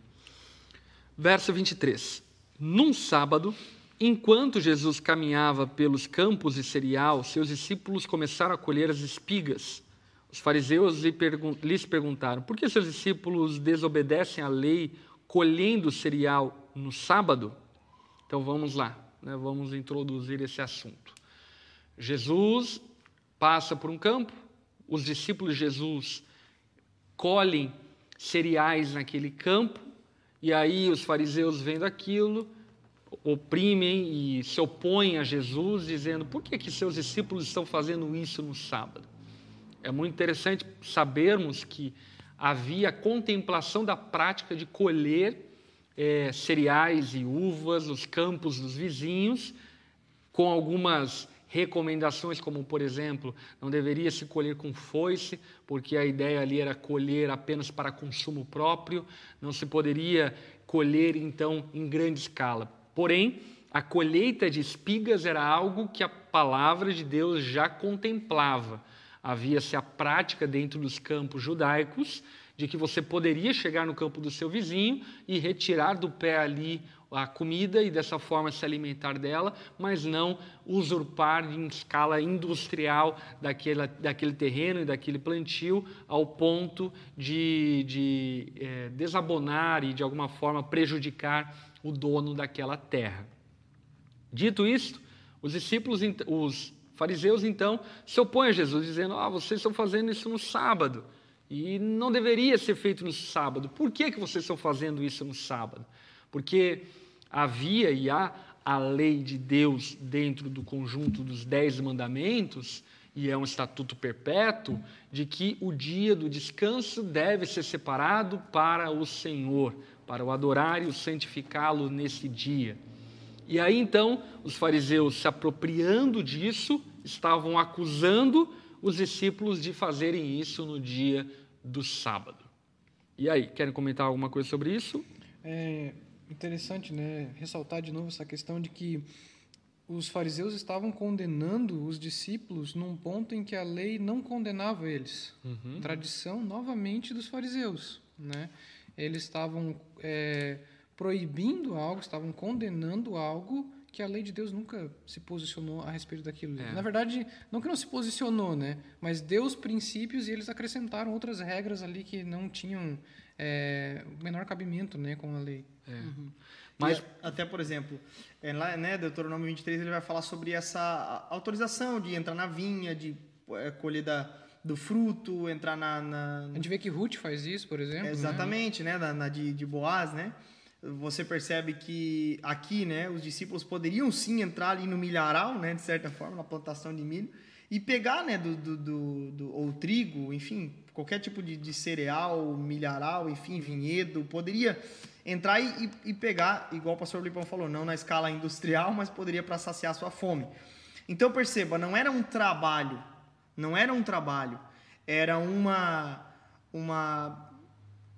Verso 23. Num sábado, enquanto Jesus caminhava pelos campos de cereal, seus discípulos começaram a colher as espigas. Os fariseus lhes perguntaram: por que seus discípulos desobedecem à lei colhendo cereal no sábado? Então vamos lá, né? vamos introduzir esse assunto. Jesus passa por um campo, os discípulos de Jesus colhem cereais naquele campo, e aí os fariseus vendo aquilo, oprimem e se opõem a Jesus, dizendo: por que, que seus discípulos estão fazendo isso no sábado? É muito interessante sabermos que havia contemplação da prática de colher é, cereais e uvas nos campos dos vizinhos, com algumas recomendações, como por exemplo, não deveria se colher com foice, porque a ideia ali era colher apenas para consumo próprio, não se poderia colher então em grande escala. Porém, a colheita de espigas era algo que a palavra de Deus já contemplava. Havia-se a prática dentro dos campos judaicos de que você poderia chegar no campo do seu vizinho e retirar do pé ali a comida e dessa forma se alimentar dela, mas não usurpar em escala industrial daquele, terreno e daquele plantio ao ponto de, de é, desabonar e de alguma forma prejudicar o dono daquela terra. Dito isto, os discípulos, os fariseus então se opõem a Jesus, dizendo: Ah, vocês estão fazendo isso no sábado. E não deveria ser feito no sábado. Por que, que vocês estão fazendo isso no sábado? Porque havia e há a lei de Deus dentro do conjunto dos dez mandamentos, e é um estatuto perpétuo, de que o dia do descanso deve ser separado para o Senhor, para o adorar e o santificá-lo nesse dia. E aí então, os fariseus, se apropriando disso, estavam acusando os discípulos de fazerem isso no dia do sábado. E aí, querem comentar alguma coisa sobre isso? É, interessante, né, ressaltar de novo essa questão de que os fariseus estavam condenando os discípulos num ponto em que a lei não condenava eles. Uhum. Tradição, novamente, dos fariseus. Né? Eles estavam é, proibindo algo, estavam condenando algo que a lei de Deus nunca se posicionou a respeito daquilo. É. Na verdade, não que não se posicionou, né? mas deu os princípios e eles acrescentaram outras regras ali que não tinham é, menor cabimento né, com a lei. É. Uhum. Mas, até, por exemplo, é, lá, né, Deuteronômio 23, ele vai falar sobre essa autorização de entrar na vinha, de é, colher da, do fruto, entrar na, na, A gente vê que Ruth faz isso, por exemplo. É, exatamente, né? né na, na, de, de Boaz, né? Você percebe que aqui, né, os discípulos poderiam sim entrar ali no milharal, né, de certa forma, na plantação de milho, e pegar, né, do, do, do, do ou trigo, enfim, qualquer tipo de, de cereal, milharal, enfim, vinhedo, poderia entrar e, e pegar, igual o pastor Lipão falou, não na escala industrial, mas poderia para saciar sua fome. Então perceba, não era um trabalho, não era um trabalho, era uma uma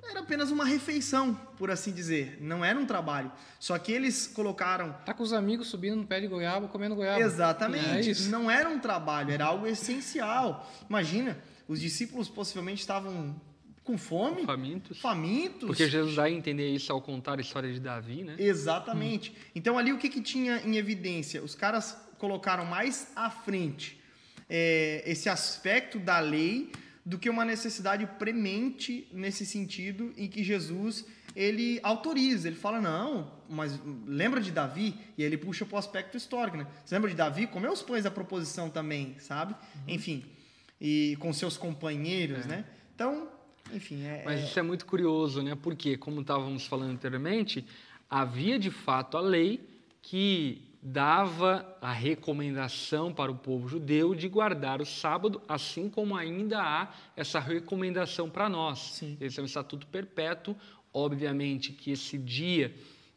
era apenas uma refeição, por assim dizer. Não era um trabalho. Só que eles colocaram. Tá com os amigos subindo no pé de goiaba, comendo goiaba. Exatamente. É não era um trabalho, era algo essencial. Imagina, os discípulos possivelmente estavam com fome. Famintos. Famintos. Porque Jesus vai entender isso ao contar a história de Davi, né? Exatamente. Hum. Então ali o que, que tinha em evidência? Os caras colocaram mais à frente é, esse aspecto da lei do que uma necessidade premente nesse sentido em que Jesus ele autoriza, ele fala não, mas lembra de Davi e ele puxa para o aspecto histórico, né? Você lembra de Davi? Comeu os pães da proposição também, sabe? Uhum. Enfim, e com seus companheiros, é. né? Então, enfim, é, Mas isso é muito curioso, né? Porque, como estávamos falando anteriormente, havia de fato a lei que dava a recomendação para o povo judeu de guardar o sábado, assim como ainda há essa recomendação para nós. Sim. Esse é um estatuto perpétuo. Obviamente que esse dia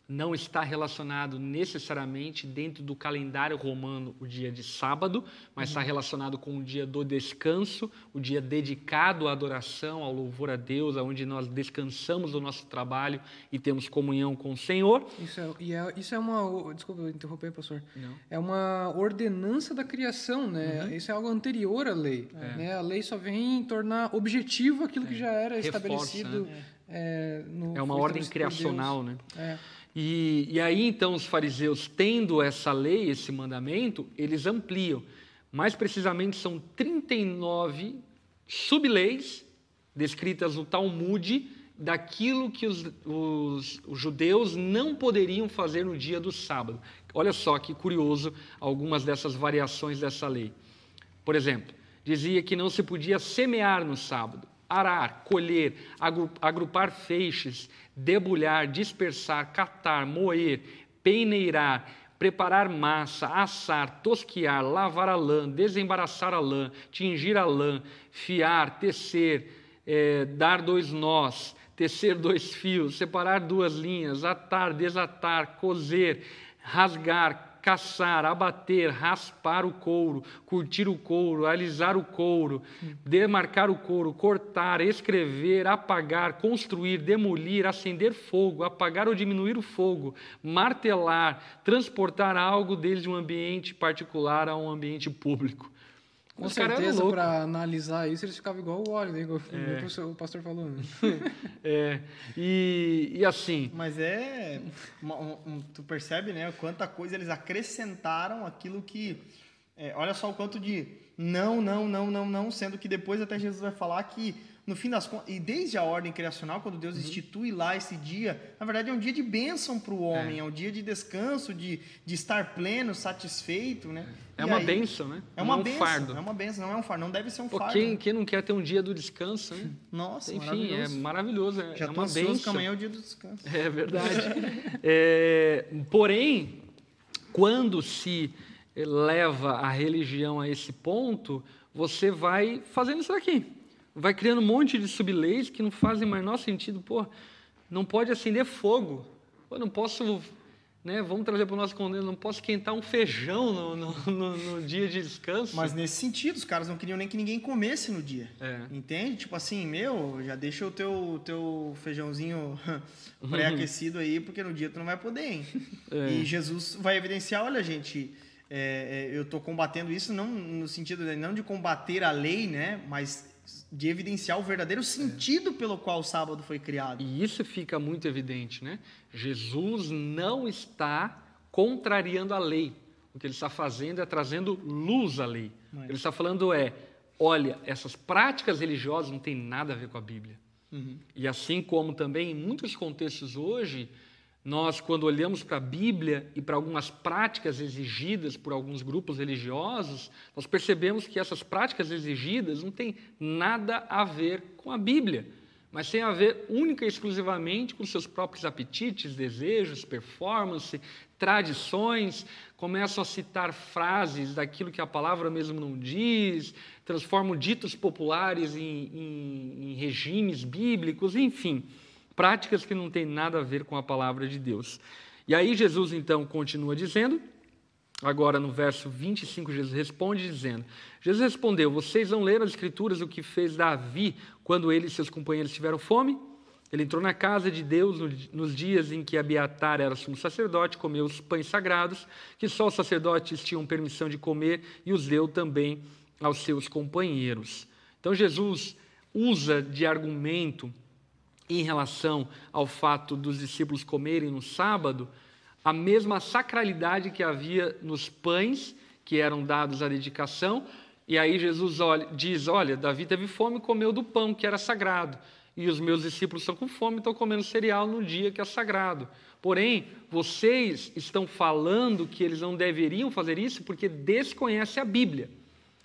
não está relacionado necessariamente dentro do calendário romano o dia de sábado, mas uhum. está relacionado com o dia do descanso, o dia dedicado à adoração, ao louvor a Deus, onde nós descansamos do nosso trabalho e temos comunhão com o Senhor. Isso é, e é, isso é uma. Desculpa interromper, pastor. Não. É uma ordenança da criação, né? Uhum. Isso é algo anterior à lei. É. Né? A lei só vem tornar objetivo aquilo é. que já era Reforça, estabelecido. Né? É, é uma ordem criacional, né? É. E, e aí então os fariseus, tendo essa lei, esse mandamento, eles ampliam. Mais precisamente são 39 subleis descritas no Talmud daquilo que os, os, os, judeus não poderiam fazer no dia do sábado. Olha só que curioso algumas dessas variações dessa lei. Por exemplo, dizia que não se podia semear no sábado, arar, colher, agrupar feixes, debulhar, dispersar, catar, moer, peneirar, preparar massa, assar, tosquiar, lavar a lã, desembaraçar a lã, tingir a lã, fiar, tecer, é, dar dois nós, tecer dois fios, separar duas linhas, atar, desatar, coser, rasgar, caçar, abater, raspar o couro, curtir o couro, alisar o couro, demarcar o couro, cortar, escrever, apagar, construir, demolir, acender fogo, apagar ou diminuir o fogo, martelar, transportar algo desde um ambiente particular a um ambiente público. Com Os certeza, para analisar isso, eles ficavam igual o óleo, né? igual é. o pastor falou. Né? é, e, e assim... Mas é... Uma, um, tu percebe, né? Quanta coisa eles acrescentaram aquilo que... É, olha só o quanto de não, não, não, não, não, sendo que depois até Jesus vai falar que no fim das contas, e desde a ordem criacional, quando Deus uhum. institui lá esse dia, na verdade é um dia de bênção para o homem, é. é. um dia de descanso, de, de estar pleno, satisfeito, né? É e uma aí, bênção, né? É uma não bênção, fardo. É uma bênção, não é um fardo, não deve ser um Pô, fardo. Quem, quem não quer ter um dia do descanso, né? Nossa, Enfim, é maravilhoso. é maravilhoso, é, Já é uma bênção. que amanhã é o dia do descanso. É verdade. é, porém, quando se leva a religião a esse ponto, você vai fazendo isso aqui vai criando um monte de subleis que não fazem mais menor sentido. Pô, não pode acender fogo. Pô, não posso, né, vamos trazer para o nosso contexto, não posso esquentar um feijão no, no, no, no, dia de descanso. Mas nesse sentido, os caras não queriam nem que ninguém comesse no dia. É. Entende? Tipo assim, meu, já deixa o teu, teu feijãozinho pré-aquecido aí, porque no dia tu não vai poder, hein? É. E Jesus vai evidenciar, olha, gente... É, é eu estou combatendo isso não no sentido de, não de combater a lei, né, mas de evidenciar o verdadeiro sentido é. pelo qual o sábado foi criado. E isso fica muito evidente, né? Jesus não está contrariando a lei. O que ele está fazendo é trazendo luz à lei. Mas... O que ele está falando é: olha, essas práticas religiosas não têm nada a ver com a Bíblia. Uhum. E assim como também em muitos contextos hoje, nós, quando olhamos para a Bíblia e para algumas práticas exigidas por alguns grupos religiosos, nós percebemos que essas práticas exigidas não têm nada a ver com a Bíblia, mas têm a ver única e exclusivamente com seus próprios apetites, desejos, performance, tradições, começam a citar frases daquilo que a palavra mesmo não diz, transformam ditos populares em, em, em regimes bíblicos, enfim práticas que não têm nada a ver com a palavra de Deus. E aí Jesus então continua dizendo, agora no verso 25, Jesus responde dizendo: Jesus respondeu: Vocês não leram as Escrituras o que fez Davi quando ele e seus companheiros tiveram fome? Ele entrou na casa de Deus nos dias em que Abiatar era sumo sacerdote, comeu os pães sagrados, que só os sacerdotes tinham permissão de comer, e os deu também aos seus companheiros. Então Jesus usa de argumento em relação ao fato dos discípulos comerem no sábado, a mesma sacralidade que havia nos pães que eram dados à dedicação, E aí Jesus olha, diz: Olha, Davi teve fome e comeu do pão que era sagrado. E os meus discípulos estão com fome e estão comendo cereal no dia que é sagrado. Porém, vocês estão falando que eles não deveriam fazer isso porque desconhecem a Bíblia.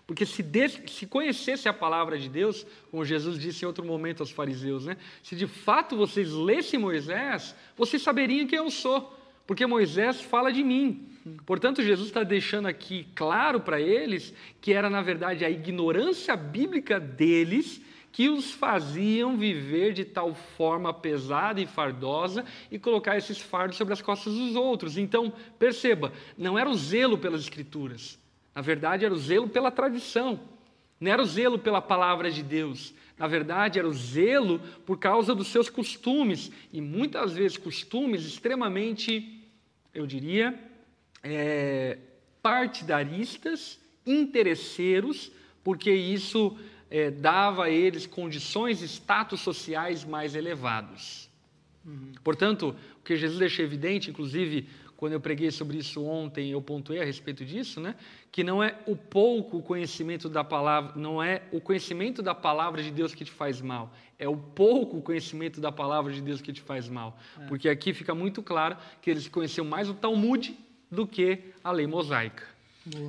Porque se, des, se conhecesse a palavra de Deus, como Jesus disse em outro momento aos fariseus, né? se de fato vocês lessem Moisés, vocês saberiam quem eu sou, porque Moisés fala de mim. Portanto, Jesus está deixando aqui claro para eles que era, na verdade, a ignorância bíblica deles que os faziam viver de tal forma pesada e fardosa e colocar esses fardos sobre as costas dos outros. Então, perceba, não era o zelo pelas Escrituras, na verdade, era o zelo pela tradição, não era o zelo pela palavra de Deus. Na verdade, era o zelo por causa dos seus costumes, e muitas vezes costumes extremamente, eu diria, é, partidaristas, interesseiros, porque isso é, dava a eles condições e status sociais mais elevados. Uhum. Portanto, o que Jesus deixa evidente, inclusive quando eu preguei sobre isso ontem, eu pontuei a respeito disso, né? Que não é o pouco conhecimento da palavra, não é o conhecimento da palavra de Deus que te faz mal, é o pouco conhecimento da palavra de Deus que te faz mal. É. Porque aqui fica muito claro que eles conheciam mais o Talmud do que a lei mosaica.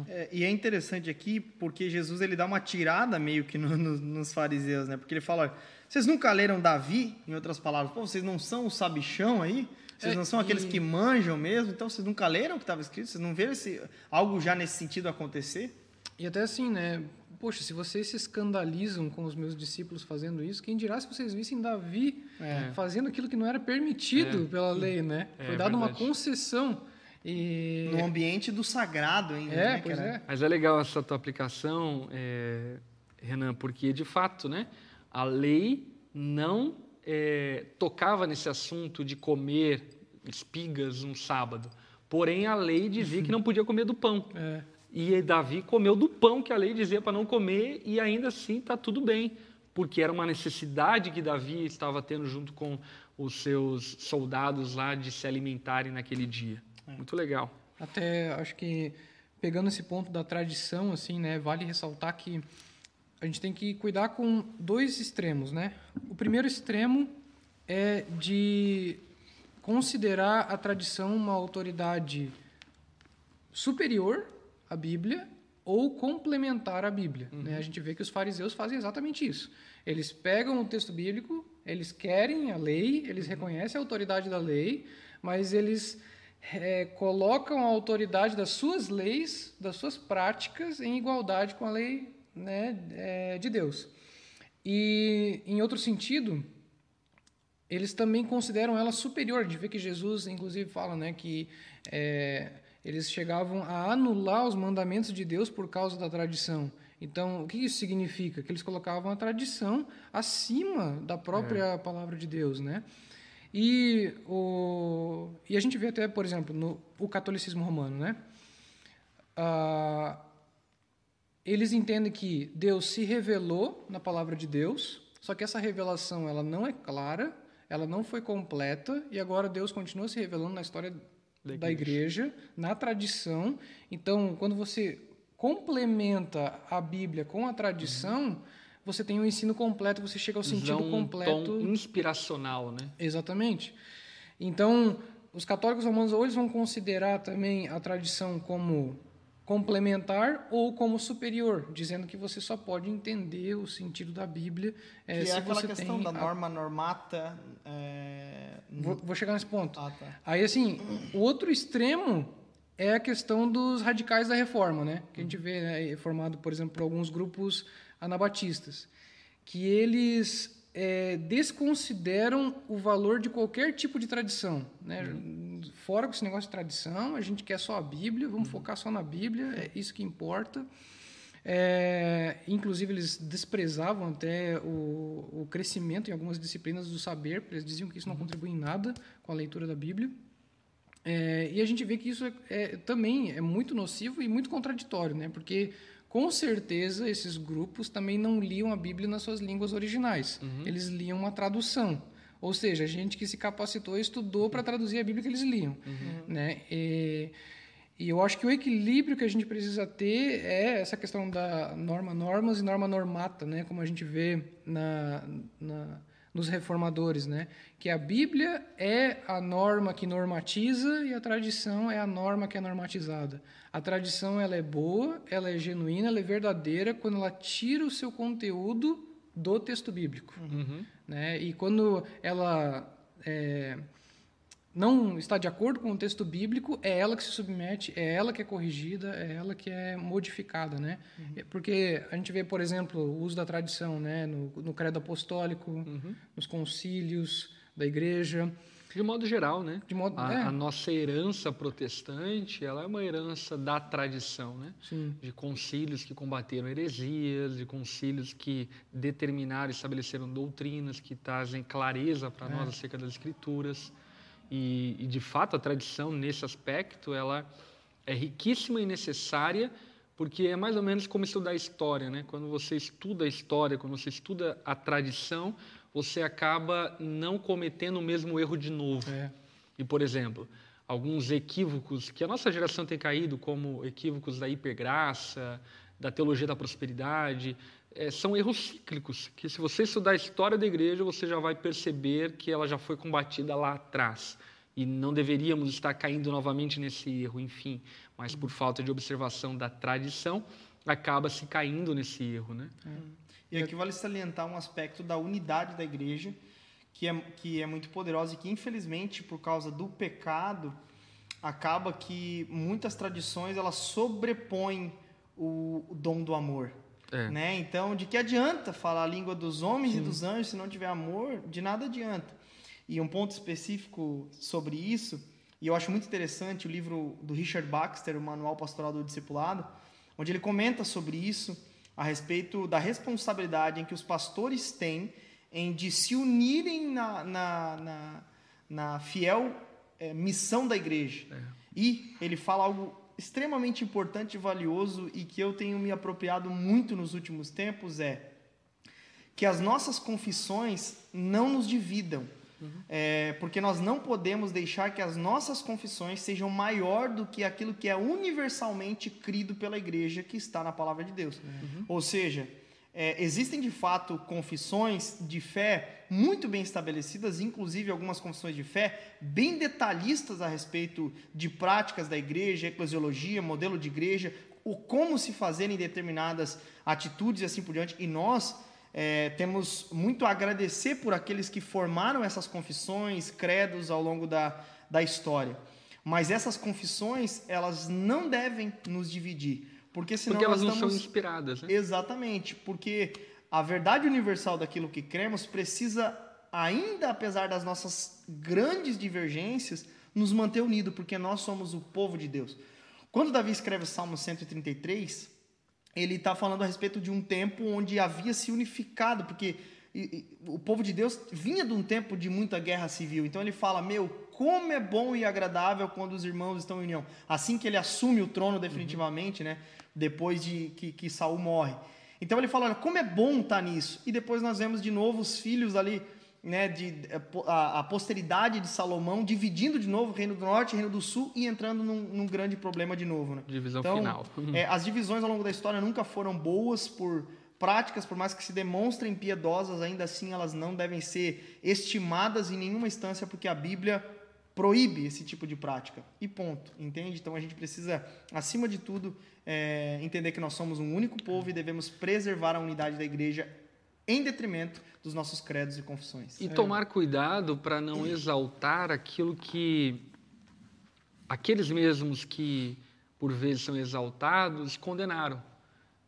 É, e é interessante aqui porque Jesus ele dá uma tirada meio que no, no, nos fariseus, né? Porque ele fala: vocês nunca leram Davi? Em outras palavras, Pô, vocês não são o sabichão aí? Vocês não são aqueles que manjam mesmo? Então vocês nunca leram o que estava escrito? Vocês não viram esse, algo já nesse sentido acontecer? E até assim, né? Poxa, se vocês se escandalizam com os meus discípulos fazendo isso, quem dirá se vocês vissem Davi é. fazendo aquilo que não era permitido é. pela lei, né? É, Foi dada uma concessão. E... No ambiente do sagrado ainda. É, né, pois é. Mas é legal essa tua aplicação, é, Renan, porque de fato, né? A lei não é, tocava nesse assunto de comer espigas um sábado. Porém, a lei dizia que não podia comer do pão. É. E Davi comeu do pão que a lei dizia para não comer, e ainda assim está tudo bem, porque era uma necessidade que Davi estava tendo junto com os seus soldados lá de se alimentarem naquele dia. É. Muito legal. Até acho que pegando esse ponto da tradição, assim, né, vale ressaltar que a gente tem que cuidar com dois extremos, né? O primeiro extremo é de considerar a tradição uma autoridade superior à Bíblia ou complementar à Bíblia. Uhum. Né? A gente vê que os fariseus fazem exatamente isso. Eles pegam o texto bíblico, eles querem a lei, eles uhum. reconhecem a autoridade da lei, mas eles é, colocam a autoridade das suas leis, das suas práticas, em igualdade com a lei né, é, de Deus. E, em outro sentido, eles também consideram ela superior. A gente vê que Jesus, inclusive, fala né, que é, eles chegavam a anular os mandamentos de Deus por causa da tradição. Então, o que isso significa? Que eles colocavam a tradição acima da própria é. palavra de Deus, né? E, o, e a gente vê até, por exemplo, no o catolicismo romano, né? Ah, eles entendem que Deus se revelou na palavra de Deus, só que essa revelação ela não é clara, ela não foi completa, e agora Deus continua se revelando na história da igreja, da igreja na tradição. Então, quando você complementa a Bíblia com a tradição, uhum. você tem um ensino completo, você chega ao sentido um completo. Tom inspiracional, né? Exatamente. Então, os católicos romanos ou eles vão considerar também a tradição como complementar ou como superior, dizendo que você só pode entender o sentido da Bíblia é, que se é aquela você questão tem da norma normata. É... Vou, vou, chegar nesse ponto. Ah, tá. Aí assim, o outro extremo é a questão dos radicais da reforma, né? Que a gente vê né, formado, por exemplo, por alguns grupos anabatistas, que eles é, desconsideram o valor de qualquer tipo de tradição. Né? Uhum. Fora com esse negócio de tradição, a gente quer só a Bíblia, vamos uhum. focar só na Bíblia, é isso que importa. É, inclusive, eles desprezavam até o, o, crescimento em algumas disciplinas do saber, porque eles diziam que isso não uhum. contribui em nada com a leitura da Bíblia. É, e a gente vê que isso é, é, também é muito nocivo e muito contraditório, né? porque com certeza esses grupos também não liam a Bíblia nas suas línguas originais. Uhum. Eles liam uma tradução. Ou seja, gente que se capacitou e estudou para traduzir a Bíblia que eles liam. Uhum. Né? E, E eu acho que o equilíbrio que a gente precisa ter é essa questão da norma normas e norma normata, né? Como a gente vê na, na, nos reformadores, né? Que a Bíblia é a norma que normatiza e a tradição é a norma que é normatizada. A tradição ela é boa, ela é genuína, ela é verdadeira quando ela tira o seu conteúdo do texto bíblico, Uhum. né? E quando ela é, não está de acordo com o texto bíblico, é ela que se submete, é ela que é corrigida, é ela que é modificada, né? É Porque a gente vê, por exemplo, o uso da tradição, né? No, no credo apostólico, nos concílios da igreja, De modo geral, né? modo... A, é, a nossa herança protestante, ela é uma herança da tradição, né? sim. De concílios que combateram heresias, de concílios que determinaram e estabeleceram doutrinas que trazem clareza para nós acerca das escrituras. E, e, de fato, a tradição, nesse aspecto, ela é riquíssima e necessária, porque é mais ou menos como estudar história, né? Quando você estuda a história, quando você estuda a tradição, você acaba não cometendo o mesmo erro de novo. É. E, por exemplo, alguns equívocos que a nossa geração tem caído, como equívocos da hipergraça, da teologia da prosperidade, eh, são erros cíclicos, que se você estudar a história da igreja, você já vai perceber que ela já foi combatida lá atrás. E não deveríamos estar caindo novamente nesse erro, enfim. Mas por falta de observação da tradição, acaba se caindo nesse erro, né? E aqui vale salientar um aspecto da unidade da igreja, que é, que é muito poderosa e que, infelizmente, por causa do pecado, acaba que muitas tradições elas sobrepõem o dom do amor. É. Né? Então, de que adianta falar a língua dos homens e dos anjos se não tiver amor? De nada adianta. E um ponto específico sobre isso, e eu acho muito interessante o livro do Richard Baxter, o Manual Pastoral do Discipulado, onde ele comenta sobre isso, a respeito da responsabilidade em que os pastores têm em de se unirem na, na, na, na fiel eh, missão da igreja. E ele fala algo extremamente importante e valioso e que eu tenho me apropriado muito nos últimos tempos é que as nossas confissões não nos dividam. É, porque nós não podemos deixar que as nossas confissões sejam maior do que aquilo que é universalmente crido pela igreja que está na palavra de Deus. Ou seja, é, existem de fato confissões de fé muito bem estabelecidas, inclusive algumas confissões de fé bem detalhistas a respeito de práticas da igreja, eclesiologia, modelo de igreja, o como se fazerem determinadas atitudes e assim por diante. E nós é, temos muito a agradecer por aqueles que formaram essas confissões, credos ao longo da, da história. Mas essas confissões, elas não devem nos dividir. Porque senão Porque elas não são estamos... inspiradas, né? Exatamente, porque a verdade universal daquilo que cremos precisa, ainda apesar das nossas grandes divergências, nos manter unidos, porque nós somos o povo de Deus. Quando Davi escreve o Salmo 133, ele está falando a respeito de um tempo onde havia se unificado, porque e- e o povo de Deus vinha de um tempo de muita guerra civil. Então ele fala: Meu, como é bom e agradável quando os irmãos estão em união. Assim que ele assume o trono definitivamente, né? Depois de que, que Saul morre. Então ele fala: Olha, como é bom estar nisso. E depois nós vemos de novo os filhos ali, né? De, a, a posteridade de Salomão dividindo de novo o reino do norte e o reino do sul e entrando num, num grande problema de novo, né? Divisão Então, final. é, as divisões ao longo da história nunca foram boas por práticas, por mais que se demonstrem piedosas, ainda assim elas não devem ser estimadas em nenhuma instância, porque a Bíblia proíbe esse tipo de prática. E ponto, entende? Então a gente precisa, acima de tudo, é, entender que nós somos um único povo e devemos preservar a unidade da igreja em detrimento dos nossos credos e confissões. E tomar cuidado para não exaltar aquilo que aqueles mesmos que por vezes são exaltados condenaram.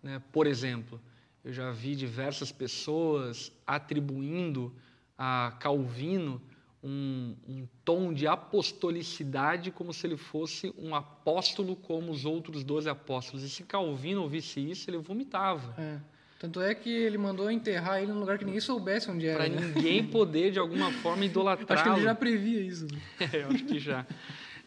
Né? Por exemplo, eu já vi diversas pessoas atribuindo a Calvino um, um tom de apostolicidade como se ele fosse um apóstolo como os outros doze apóstolos. E se Calvino ouvisse isso, ele vomitava. É. Tanto é que ele mandou enterrar ele num lugar que ninguém soubesse onde era. Para né? ninguém poder, de alguma forma, idolatrá-lo. Acho que ele já previa isso. né? É, eu acho que já.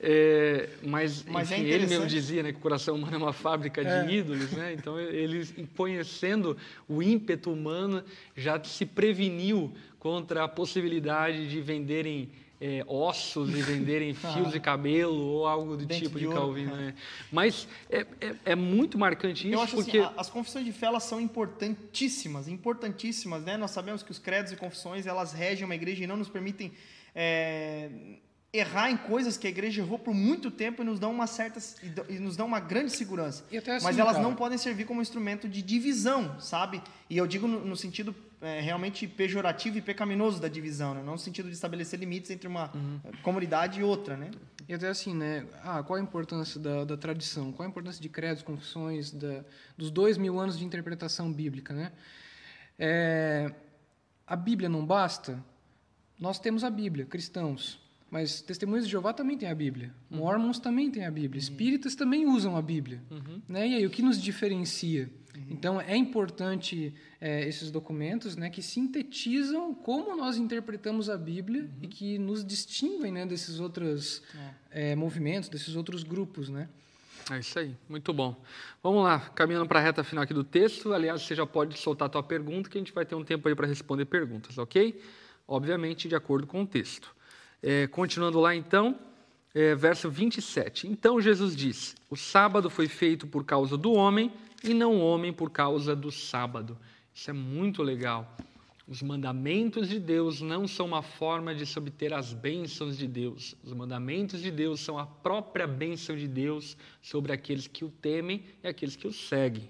É, mas, Mas é enfim, ele mesmo dizia né, que o coração humano é uma fábrica de ídolos, né? Então ele, conhecendo o ímpeto humano, já se preveniu contra a possibilidade de venderem é, ossos e venderem fios de cabelo ou algo do Dente tipo de de ouro. Calvino. né? Mas é, é, é muito marcante isso Eu acho porque assim, as confissões de fé elas são importantíssimas, importantíssimas, né? Nós sabemos que os credos e confissões elas regem uma igreja e não nos permitem é, errar em coisas que a igreja errou por muito tempo e nos dão uma certa e nos dão uma grande segurança. Assim, Mas elas cara, não podem servir como instrumento de divisão, sabe? E eu digo no, no sentido é, realmente pejorativo e pecaminoso da divisão, né? não no sentido de estabelecer limites entre uma Uhum. comunidade e outra, né? E até assim, né? Ah, qual a importância da, da tradição? Qual a importância de credos, confissões, da, dos dois mil anos de interpretação bíblica, né? É, a Bíblia não basta? Nós temos a Bíblia, cristãos. Mas testemunhas de Jeová também tem a Bíblia. Mormons também tem a Bíblia. Espíritas também usam a Bíblia. Né? E aí, o que nos diferencia? Então, é importante é, esses documentos né, que sintetizam como nós interpretamos a Bíblia e que nos distinguem né, desses outros é, movimentos, desses outros grupos. Né? É isso aí, muito bom. Vamos lá, caminhando para a reta final aqui do texto. Aliás, você já pode soltar a tua pergunta, que a gente vai ter um tempo aí para responder perguntas, ok? Obviamente, de acordo com o texto. É, continuando lá, então, é, verso 27. Então Jesus disse: O sábado foi feito por causa do homem e não o homem por causa do sábado. Isso é muito legal. Os mandamentos de Deus não são uma forma de se obter as bênçãos de Deus. Os mandamentos de Deus são a própria bênção de Deus sobre aqueles que o temem e aqueles que o seguem.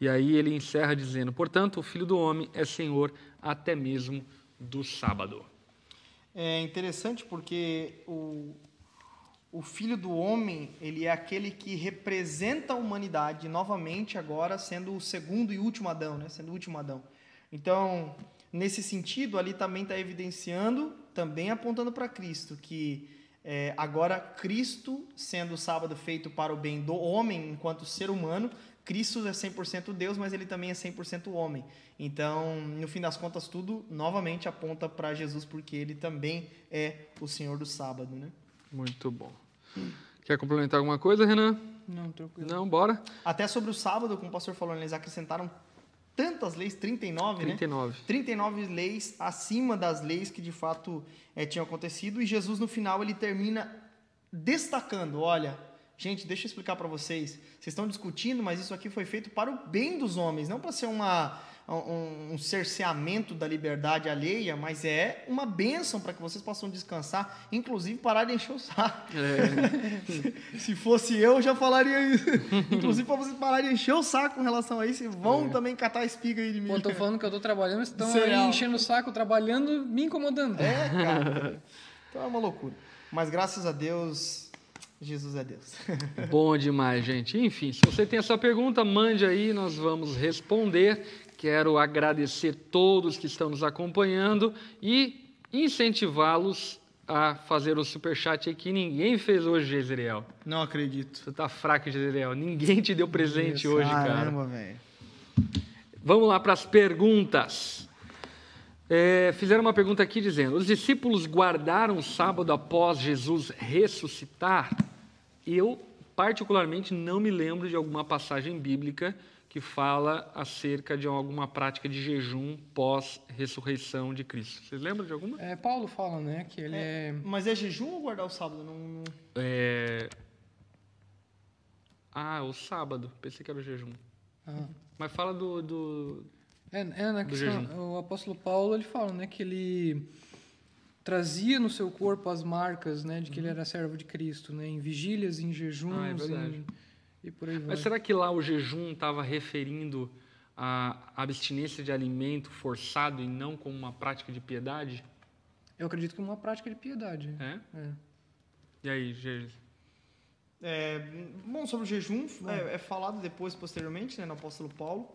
E aí ele encerra dizendo: Portanto, o filho do homem é senhor até mesmo do sábado. É interessante porque o, o filho do homem, ele é aquele que representa a humanidade novamente agora sendo o segundo e último Adão, né? Sendo o último Adão. Então, nesse sentido, ali também está evidenciando, também apontando para Cristo, que é, agora Cristo, sendo o sábado feito para o bem do homem enquanto ser humano, Cristo é 100% Deus, mas ele também é 100% homem. Então, no fim das contas, tudo novamente aponta para Jesus, porque ele também é o Senhor do sábado, né? Muito bom. Quer complementar alguma coisa, Renan? Não, tranquilo. Não, bora? Até sobre o sábado, como o pastor falou, eles acrescentaram tantas leis, 39, né? 39. 39 leis acima das leis que de fato eh, tinham acontecido e Jesus no final ele termina destacando, olha, gente, deixa eu explicar para vocês. Vocês estão discutindo, mas isso aqui foi feito para o bem dos homens, não para ser uma um, um cerceamento da liberdade alheia, mas é uma bênção para que vocês possam descansar, inclusive parar de encher o saco. É, Se fosse eu, eu já falaria isso. inclusive para vocês pararem de encher o saco com relação a isso, e vão também catar a espiga aí de mim. Pô, tô falando que eu tô trabalhando, mas estão aí enchendo o saco, trabalhando, me incomodando. É, cara. Então é uma loucura. Mas graças a Deus, Jesus é Deus. Bom demais, gente. Enfim, se você tem essa pergunta, mande aí, nós vamos responder. Quero agradecer todos que estão nos acompanhando e incentivá-los a fazer o superchat aí que ninguém fez hoje, Jezreel. Não acredito. Você tá fraco, Jezreel. Ninguém te deu presente hoje, cara. Caramba, velho. Vamos lá para as perguntas. É, fizeram uma pergunta aqui dizendo: os discípulos guardaram o sábado após Jesus ressuscitar? Eu, particularmente, não me lembro de alguma passagem bíblica que fala acerca de alguma prática de jejum pós-ressurreição de Cristo. Vocês lembram de alguma? É, Paulo fala, né, que ele é... Mas é jejum ou guardar o sábado? Não, não- É... Ah, o sábado. Pensei que era o jejum. Ah. Mas fala do, do, É, é na questão, o apóstolo Paulo ele fala, né, que ele trazia no seu corpo as marcas, né, de que ele era servo de Cristo, né, em vigílias, em jejuns, Uhum. Ah, é verdade. em- e por aí vai. Mas será que lá o jejum estava referindo a abstinência de alimento forçado e não como uma prática de piedade? Eu acredito que é uma prática de piedade. É? É. E aí, Jesus? É, bom, sobre o jejum, é, é falado depois, posteriormente, né, no apóstolo Paulo.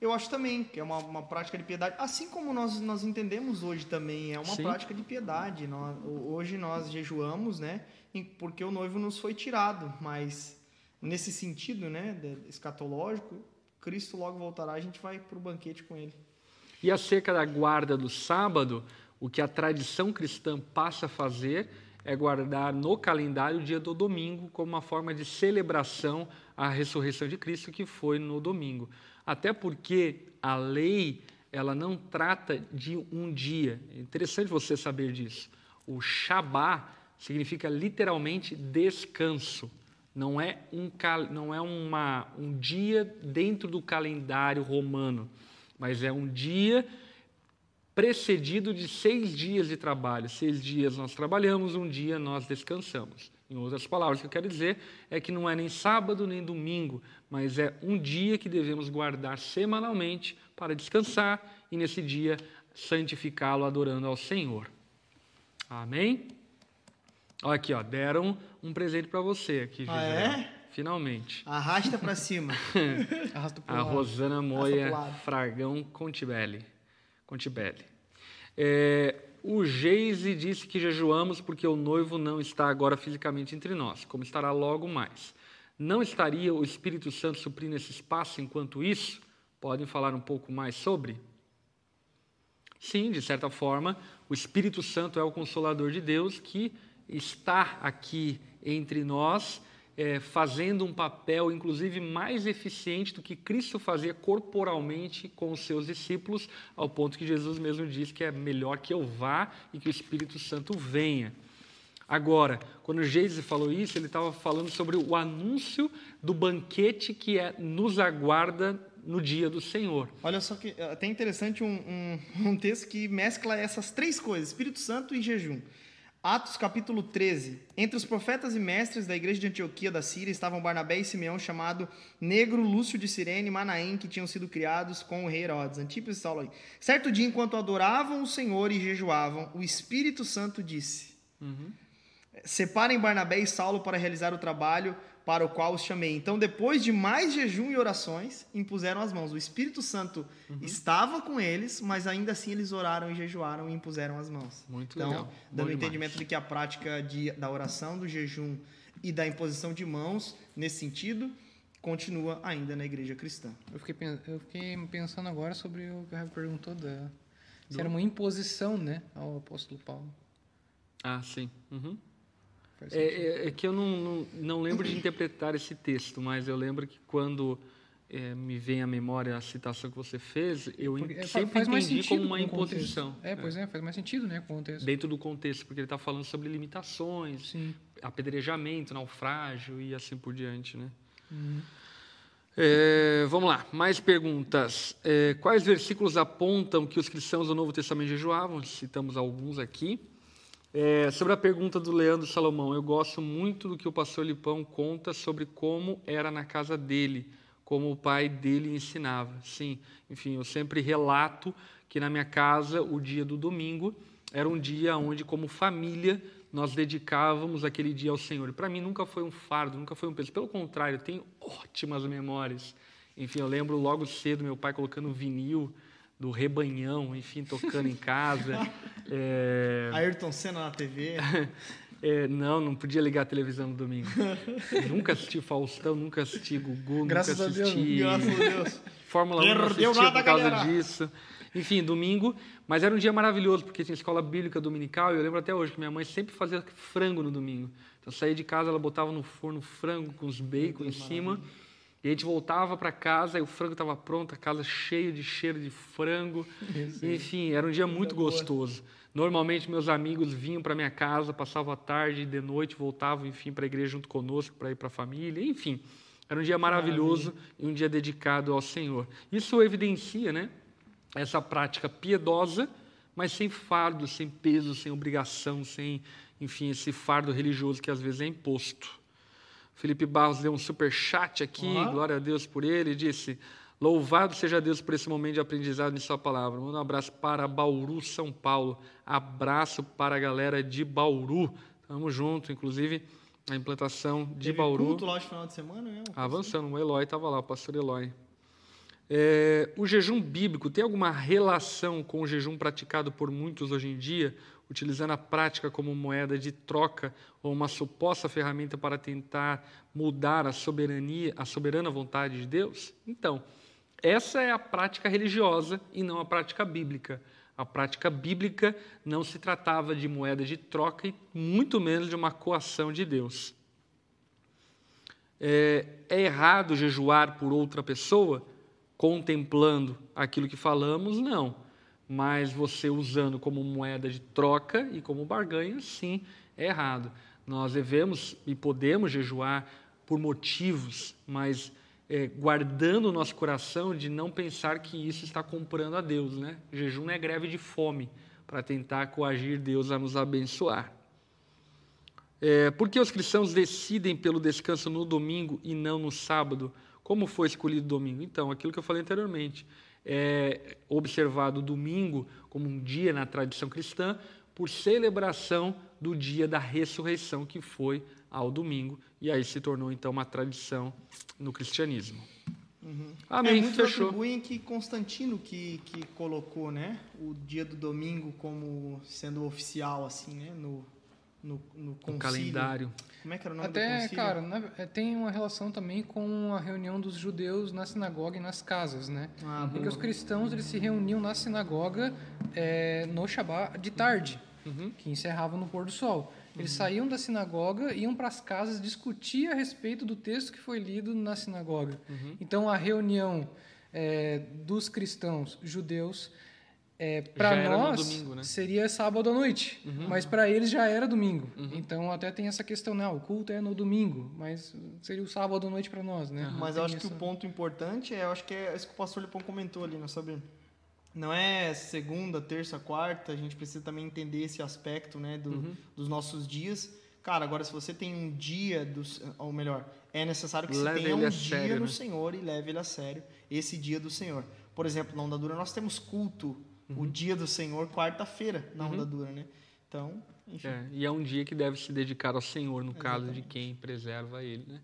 Eu acho também que é uma, uma prática de piedade, assim como nós, nós entendemos hoje também, é uma Sim. prática de piedade. Nós, hoje nós jejuamos, né, porque o noivo nos foi tirado, mas nesse sentido, né, escatológico, Cristo logo voltará, a gente vai para o banquete com ele. E acerca da guarda do sábado, o que a tradição cristã passa a fazer é guardar no calendário o dia do domingo como uma forma de celebração à ressurreição de Cristo que foi no domingo. Até porque a lei ela não trata de um dia. É interessante você saber disso. O Shabá significa literalmente descanso. Não é um, não é uma, um dia dentro do calendário romano, mas é um dia precedido de seis dias de trabalho. Seis dias nós trabalhamos, um dia nós descansamos. Em outras palavras, o que eu quero dizer é que não é nem sábado nem domingo, mas é um dia que devemos guardar semanalmente para descansar e nesse dia santificá-lo adorando ao Senhor. Amém? Olha aqui, ó, deram um presente para você aqui, Ah, é? Finalmente. Arrasta pra cima. Arrasta pro A lado. Rosana Moia. Fragão Contibelli. Contibelli. É, o Geise disse que jejuamos porque o noivo não está agora fisicamente entre nós, como estará logo mais. Não estaria o Espírito Santo suprindo esse espaço enquanto isso? Podem falar um pouco mais sobre? Sim, de certa forma, o Espírito Santo é o consolador de Deus que está aqui entre nós, é, fazendo um papel, inclusive, mais eficiente do que Cristo fazia corporalmente com os seus discípulos, ao ponto que Jesus mesmo diz que é melhor que eu vá e que o Espírito Santo venha. Agora, quando Geise falou isso, ele estava falando sobre o anúncio do banquete que é, nos aguarda no dia do Senhor. Olha só que é até interessante um, um, um texto que mescla essas três coisas, Espírito Santo e jejum. Atos capítulo 13. Entre os profetas e mestres da igreja de Antioquia da Síria estavam Barnabé e Simeão, chamado Negro, Lúcio de Cirene e Manaém, que tinham sido criados com o rei Herodes. Antípolis e Saulo aí. Certo dia, enquanto adoravam o Senhor e jejuavam, o Espírito Santo disse: Separem Barnabé e Saulo para realizar o trabalho para o qual os chamei. Então, depois de mais jejum e orações, impuseram as mãos. O Espírito Santo estava com eles, mas ainda assim eles oraram e jejuaram e impuseram as mãos. Muito então, legal. Dando demais. entendimento de que a prática de, da oração, do jejum e da imposição de mãos, nesse sentido, continua ainda na igreja cristã. Eu fiquei, eu fiquei pensando agora sobre o que o Rafa perguntou da. Se era uma imposição, né, ao apóstolo Paulo. Ah, sim. Uhum. É, é- é que eu não, não, não lembro de interpretar esse texto, mas eu lembro que quando é, me vem à memória a citação que você fez, eu Porque, é, sempre faz mais entendi sentido como uma imposição. É, pois é, faz mais sentido, né, com o contexto. Dentro do contexto, porque ele está falando sobre limitações, Sim. apedrejamento, naufrágio e assim por diante, né? Uhum. É, vamos lá, mais perguntas. É, quais versículos apontam que os cristãos do Novo Testamento jejuavam? Citamos alguns aqui. É, sobre a pergunta do Leandro Salomão, eu gosto muito do que o pastor Lipão conta sobre como era na casa dele, como o pai dele ensinava. Sim, enfim, eu sempre relato que na minha casa o dia do domingo era um dia onde, como família, nós dedicávamos aquele dia ao Senhor. Para mim nunca foi um fardo, nunca foi um peso. Pelo contrário, tenho ótimas memórias. Enfim, eu lembro logo cedo meu pai colocando vinil do Rebanhão, enfim, tocando em casa. É, Ayrton Senna na TV. é, não, não podia ligar a televisão no domingo. nunca assisti Faustão, nunca assisti Gugu, Graças nunca a Deus, assisti Graças a Deus. Fórmula 1, não Perdeu assistia nada, por causa galera. disso. Enfim, domingo, mas era um dia maravilhoso, porque tinha escola bíblica dominical, e eu lembro até hoje que minha mãe sempre fazia frango no domingo. Então, eu saía de casa, ela botava no forno frango com os bacon em cima, e a gente voltava para casa, e o frango estava pronto, a casa cheia de cheiro de frango. Enfim, era um dia muito gostoso. Normalmente, meus amigos vinham para minha casa, passavam a tarde e de noite voltavam, enfim, para a igreja junto conosco, para ir para a família, enfim. Era um dia maravilhoso e um dia dedicado ao Senhor. Isso evidencia, né, essa prática piedosa, mas sem fardo, sem peso, sem obrigação, sem, enfim, esse fardo religioso que às vezes é imposto. Felipe Barros deu um super chat aqui, Ó. glória a Deus por ele, disse: Louvado seja Deus por esse momento de aprendizado em Sua palavra. Manda um abraço para Bauru, São Paulo. Abraço para a galera de Bauru. Tamo junto, inclusive a implantação de Teve Bauru. culto lá de final de semana mesmo? Avançando, o Eloy estava lá, o pastor Eloy. É, o jejum bíblico tem alguma relação com o jejum praticado por muitos hoje em dia, utilizando a prática como moeda de troca ou uma suposta ferramenta para tentar mudar a soberania, a soberana vontade de Deus? Então, essa é a prática religiosa e não a prática bíblica. A prática bíblica não se tratava de moeda de troca e muito menos de uma coação de Deus. É, é errado jejuar por outra pessoa, contemplando aquilo que falamos? Não. Mas você usando como moeda de troca e como barganha, sim, é errado. Nós devemos e podemos jejuar por motivos, mas é, guardando o nosso coração de não pensar que isso está comprando a Deus. Né? jejum não é greve de fome para tentar coagir Deus a nos abençoar. É, por que os cristãos decidem pelo descanso no domingo e não no sábado? Como foi escolhido o domingo? Então, aquilo que eu falei anteriormente, é observado domingo como um dia na tradição cristã por celebração do dia da ressurreição, que foi ao domingo, e aí se tornou então uma tradição no cristianismo. Uhum. Amém, é, muitos fechou. atribuem que Constantino que, que colocou né, o dia do domingo como sendo oficial, assim, né, no, no, no, no calendário. Como é que era o nome Até, cara, né, tem uma relação também com a reunião dos judeus na sinagoga e nas casas, né? Ah, Porque os cristãos eles se reuniam na sinagoga é, no Shabat de tarde, uhum. que encerrava no pôr do sol. Eles uhum. saíam da sinagoga, iam para as casas discutir a respeito do texto que foi lido na sinagoga. Uhum. Então, a reunião é, dos cristãos judeus, é, para nós, domingo, né? seria sábado à noite, uhum. mas para eles já era domingo. Uhum. Então, até tem essa questão, não, né? o culto é no domingo, mas seria o sábado à noite para nós, né? Mas eu acho essa... que o ponto importante é, eu acho que é isso que o pastor Lipão comentou ali, né, sobre não é segunda, terça, quarta, a gente precisa também entender esse aspecto, né, do, uhum. dos nossos dias. Cara, agora se você tem um dia, do, ou melhor, é necessário que leve você tenha um dia sério, no né? Senhor e leve ele a sério, esse dia do Senhor. Por exemplo, na Onda Dura nós temos culto, uhum. o dia do Senhor, quarta-feira, na uhum. Onda Dura, né? Então, enfim. É, e é um dia que deve se dedicar ao Senhor, no Exatamente. caso de quem preserva ele, né?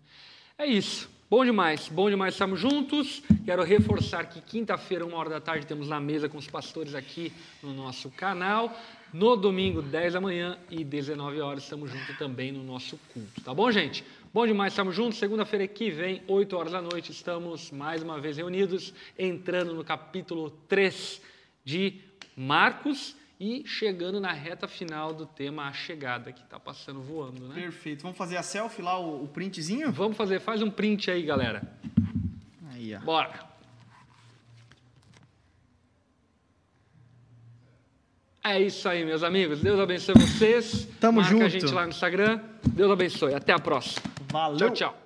É isso. Bom demais, bom demais, estamos juntos. Quero reforçar que quinta-feira, uma hora da tarde, temos na mesa com os pastores aqui no nosso canal. No domingo, 10 da manhã e 19 horas, estamos juntos também no nosso culto. Tá bom, gente? Bom demais, estamos juntos. Segunda-feira que vem, 8 horas da noite, estamos mais uma vez reunidos, entrando no capítulo 3 de Marcos e chegando na reta final do tema A Chegada, que está passando voando, né? Perfeito. Vamos fazer a selfie lá, o, o printzinho? Vamos fazer. Faz um print aí, galera. Aí, ó. Bora. É isso aí, meus amigos. Deus abençoe vocês. Tamo Marca junto. a gente lá no Instagram. Deus abençoe. Até a próxima. Valeu. Tchau, tchau.